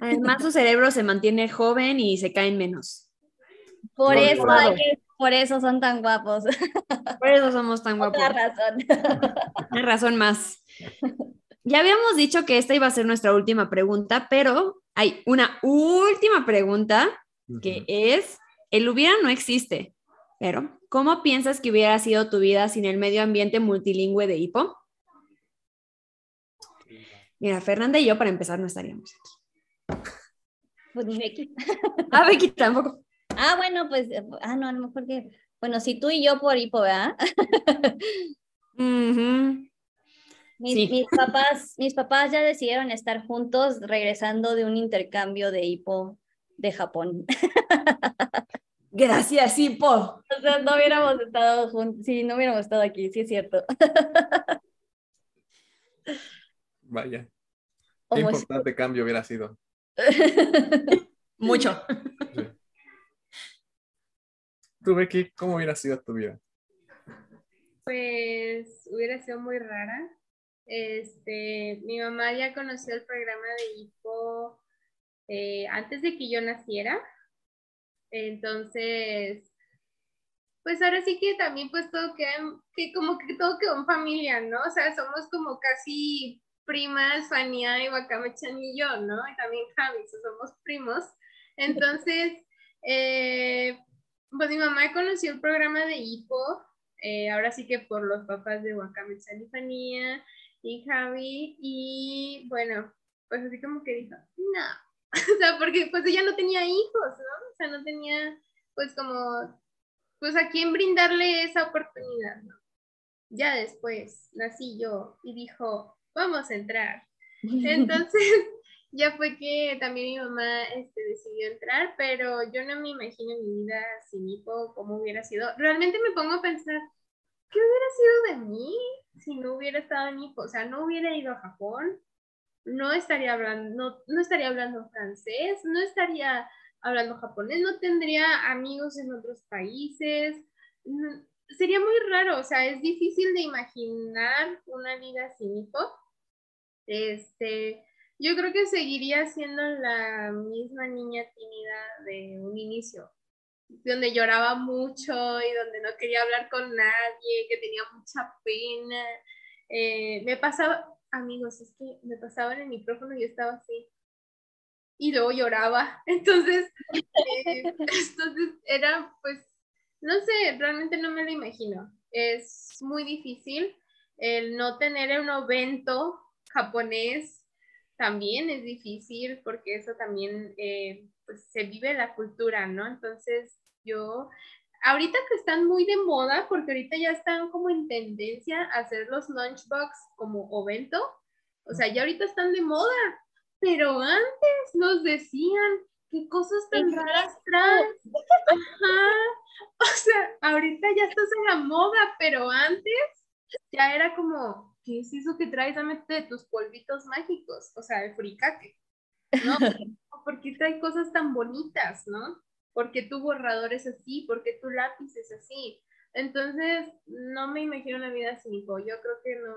Además, su cerebro se mantiene joven y se caen menos. Por eso, por eso son tan guapos. Por eso somos tan guapos. Otra razón. Una razón más. Ya habíamos dicho que esta iba a ser nuestra última pregunta, pero hay una última pregunta que es, el hubiera no existe, pero ¿Cómo piensas que hubiera sido tu vida sin el medio ambiente multilingüe de Hipo? Mira, Fernanda y yo para empezar no estaríamos aquí. Pues ni Becky. <laughs> Ah, Becky tampoco. Ah, bueno, pues, ah, no, a lo mejor que, bueno, si tú y yo por hipo, ¿verdad? <laughs> mis, mis, papás, mis papás ya decidieron estar juntos regresando de un intercambio de hipo de Japón. <laughs> Gracias, Hipo. O sea, no hubiéramos estado juntos, sí, no hubiéramos estado aquí, sí es cierto. <laughs> Vaya. Qué importante cambio hubiera sido. <laughs> Mucho. Tú, Becky, ¿cómo hubiera sido tu vida? Pues hubiera sido muy rara. Este, mi mamá ya conoció el programa de Hipo eh, antes de que yo naciera. Entonces, pues ahora sí que también pues todo queda, que como que todo quedó en familia, ¿no? O sea, somos como casi primas, Fania y Wakame-chan y yo, ¿no? Y también Javi, somos primos. Entonces, <laughs> eh, pues mi mamá conoció el programa de Hipo, eh, ahora sí que por los papás de Wakame-chan y Fania y Javi, y bueno, pues así como que dijo, no, <laughs> o sea, porque pues ella no tenía hijos, ¿no? O sea, no tenía pues como, pues a quién brindarle esa oportunidad, ¿no? Ya después nací yo y dijo, vamos a entrar. <laughs> Entonces, <laughs> ya fue que también mi mamá este, decidió entrar, pero yo no me imagino mi vida sin hipo, cómo hubiera sido. Realmente me pongo a pensar, ¿qué hubiera sido de mí si no hubiera estado en hipo? O sea, no hubiera ido a Japón, no estaría hablando, no, no estaría hablando francés, no estaría hablando japonés, no tendría amigos en otros países. Sería muy raro, o sea, es difícil de imaginar una vida sin hipo. Este, yo creo que seguiría siendo la misma niña tímida de un inicio, donde lloraba mucho y donde no quería hablar con nadie, que tenía mucha pena. Eh, me pasaba, amigos, es que me pasaba en el micrófono y yo estaba así. Y luego lloraba. <laughs> Entonces, eh, entonces era pues, no sé, realmente no me lo imagino. Es muy difícil el no tener un evento japonés también es difícil porque eso también eh, pues se vive la cultura, ¿no? Entonces yo, ahorita que están muy de moda, porque ahorita ya están como en tendencia a hacer los lunchbox como ovento, o sea, ya ahorita están de moda, pero antes nos decían qué cosas tan raras traes. Ajá. O sea, ahorita ya estás en la moda, pero antes ya era como, ¿qué es eso que traes? Dame de tus polvitos mágicos, o sea, el fricaque, ¿no? <laughs> ¿Por qué trae cosas tan bonitas, no? ¿Por qué tu borrador es así? ¿Por qué tu lápiz es así? Entonces, no me imagino una vida sin hijo. Yo creo que no.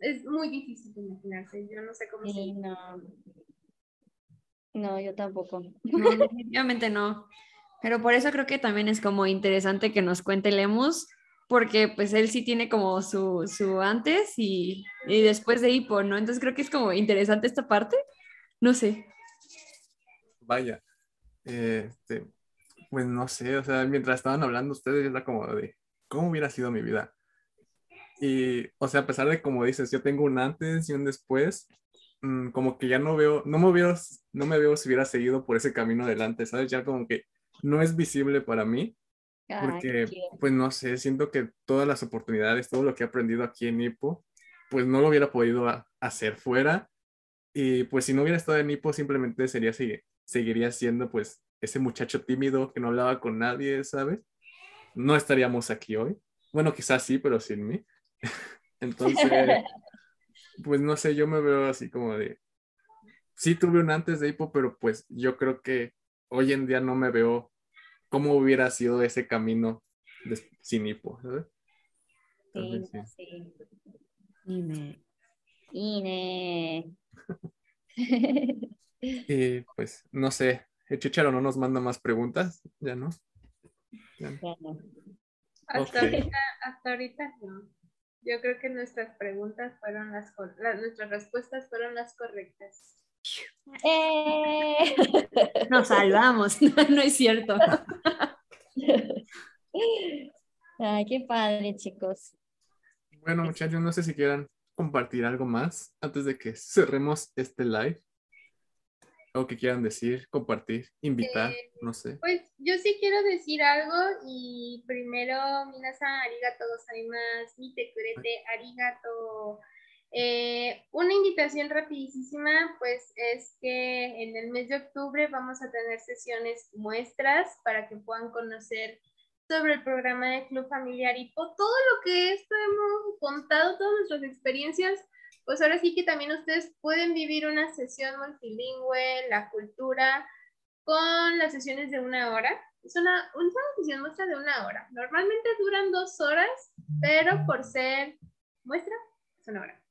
Es muy difícil de imaginarse. Yo no sé cómo sí, No. no, yo tampoco. No, <laughs> definitivamente no. Pero por eso creo que también es como interesante que nos cuente Lemus porque pues él sí tiene como su, su antes y, y, después de hipo, ¿no? Entonces creo que es como interesante esta parte, no sé. Vaya, este, pues no sé, o sea, mientras estaban hablando ustedes, era como de, ¿cómo hubiera sido mi vida? Y, o sea, a pesar de como dices, yo tengo un antes y un después, mmm, como que ya no veo, no me veo, no me veo si hubiera seguido por ese camino adelante, ¿sabes? Ya como que no es visible para mí porque, pues no sé, siento que todas las oportunidades, todo lo que he aprendido aquí en Nipo, pues no lo hubiera podido hacer fuera. Y pues si no hubiera estado en Nipo, simplemente sería, seguiría siendo pues ese muchacho tímido que no hablaba con nadie, ¿sabes? No estaríamos aquí hoy. Bueno, quizás sí, pero sin mí. <laughs> Entonces, <laughs> pues no sé, yo me veo así como de, sí tuve un antes de hipo, pero pues yo creo que hoy en día no me veo cómo hubiera sido ese camino de, sin hipo, ¿sabes? Sí, sí. Ine. Ine. <laughs> y pues, no sé, el Chicharo no nos manda más preguntas, ¿ya no? Ya no. Hasta, ahorita, hasta ahorita no. Yo creo que nuestras preguntas fueron las, las nuestras respuestas fueron las correctas. ¡Eh! Nos salvamos, <laughs> no, es cierto. <laughs> Ay, qué padre, chicos. Bueno, muchachos, no sé si quieran compartir algo más antes de que cerremos este live. Algo que quieran decir, compartir, invitar, eh, no sé. Pues yo sí quiero decir algo y primero, minasan arigato gozaimasu, mite kurete arigato eh, una invitación rapidísima, pues es que en el mes de octubre vamos a tener sesiones muestras para que puedan conocer sobre el programa de Club Familiar y todo lo que esto hemos contado, todas nuestras experiencias, pues ahora sí que también ustedes pueden vivir una sesión multilingüe, la cultura, con las sesiones de una hora. Es una, una sesión muestra de una hora. Normalmente duran dos horas, pero por ser muestra, es una hora.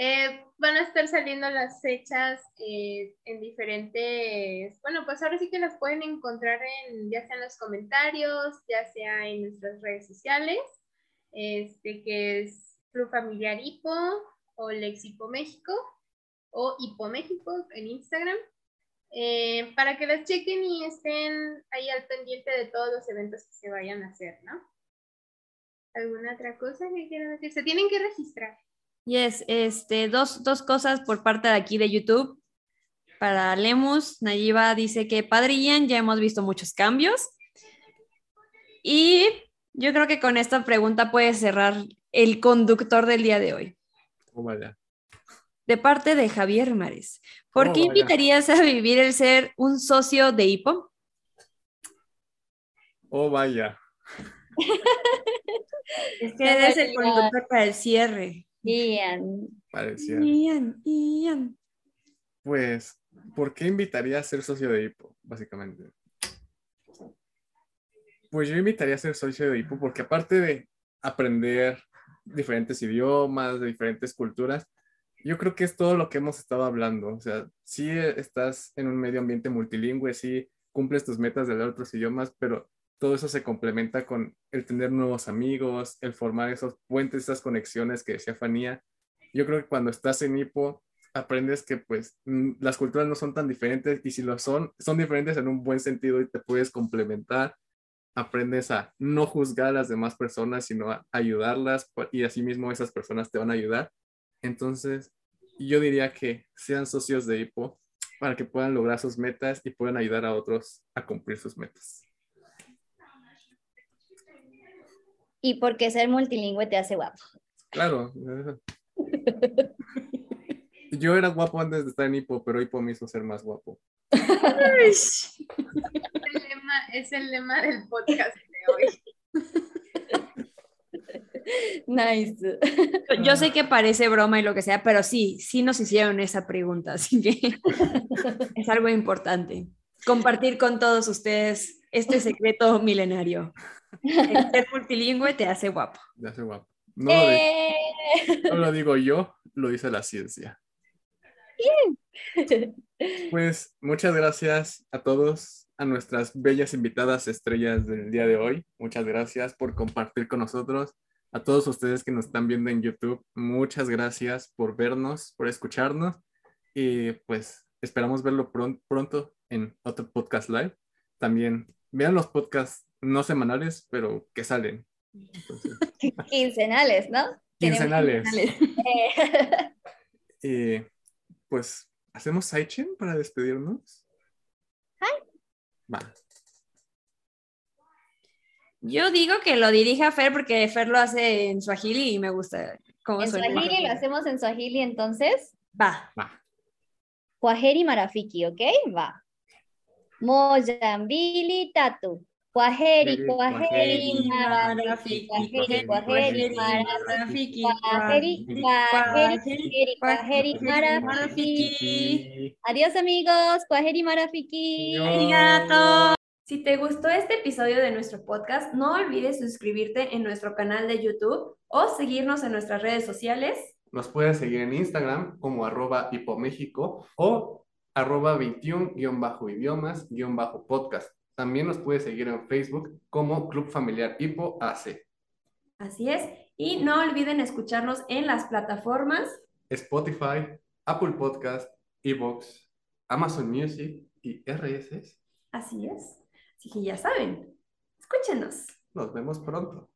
Eh, van a estar saliendo las fechas eh, en diferentes, bueno, pues ahora sí que las pueden encontrar en, ya sea en los comentarios, ya sea en nuestras redes sociales, este que es Club Familiar Hipo, o Lexipo México o Hipo México en Instagram. eh, para que las chequen y estén ahí al pendiente de todos los eventos que se vayan a hacer, ¿no? ¿Alguna otra cosa que quieran decir? Se tienen que registrar. Yes, este, dos, dos cosas por parte de aquí de YouTube. Para Lemus, Nayiba dice que Padre Ian, ya hemos visto muchos cambios. Y yo creo que con esta pregunta puede cerrar el conductor del día de hoy. Oh, vaya. De parte de Javier Mares. ¿Por Oh, qué vaya. invitarías a vivir el ser un socio de Hipo? Oh, vaya. <laughs> Es que que es es el conductor para el cierre. Ian, Parecía. Ian, Ian. Pues, ¿por qué invitaría a ser socio de Hipo, básicamente? Pues yo invitaría a ser socio de Hipo porque aparte de aprender diferentes idiomas, de diferentes culturas, yo creo que es todo lo que hemos estado hablando. O sea, sí estás en un medio ambiente multilingüe, sí cumples tus metas de hablar otros idiomas, pero todo eso se complementa con el tener nuevos amigos, el formar esos puentes, esas conexiones que decía Fanía. Yo creo que cuando estás en Hipo, aprendes que pues las culturas no son tan diferentes y si lo son, son diferentes en un buen sentido y te puedes complementar. Aprendes a no juzgar a las demás personas, sino a ayudarlas y asimismo esas personas te van a ayudar. Entonces, yo diría que sean socios de HIPO para que puedan lograr sus metas y puedan ayudar a otros a cumplir sus metas. Y porque ser multilingüe te hace guapo. Claro. <laughs> Yo era guapo antes de estar en HIPO, pero HIPO me hizo ser más guapo. Es el lema, es el lema del podcast de hoy. <laughs> Nice. Yo sé que parece broma y lo que sea, pero sí, sí nos hicieron esa pregunta, así que <laughs> es algo importante. Compartir con todos ustedes este secreto milenario. El ser multilingüe te hace guapo. Me hace guapo. No lo, di- no lo digo yo, lo dice la ciencia. Pues muchas gracias a todos, a nuestras bellas invitadas estrellas del día de hoy. Muchas gracias por compartir con nosotros. A todos ustedes que nos están viendo en YouTube, muchas gracias por vernos, por escucharnos. Y pues esperamos verlo pron- pronto en otro podcast live. También vean los podcasts no semanales, pero que salen. Entonces, <laughs> Quincenales, ¿no? quincenales. <laughs> Eh, pues, ¿hacemos sidechain para despedirnos? Va. Yo digo que lo dirija Fer porque Fer lo hace en Swahili y me gusta cómo en suena. Swahili lo hacemos en Swahili entonces. Va. Va. Kwaheri marafiki, ¿ok? Va. Mojambili tatu. Kwaheri, kwaheri marafiki. Kwaheri, kwaheri marafiki. Kwaheri, kwaheri, kwaheri marafiki. Adiós amigos, Kwaheri marafiki. Arigato. Si te gustó este episodio de nuestro podcast, no olvides suscribirte en nuestro canal de YouTube o seguirnos en nuestras redes sociales. Nos puedes seguir en Instagram como arroba hipoméxico o arroba 21-idiomas-podcast. También nos puedes seguir en Facebook como Club Familiar Hipo AC, Así es. Y no olviden escucharnos en las plataformas. Spotify, Apple Podcast, Evox, Amazon Music y RSS. Así es. Así que ya saben, escúchenos. Nos vemos pronto.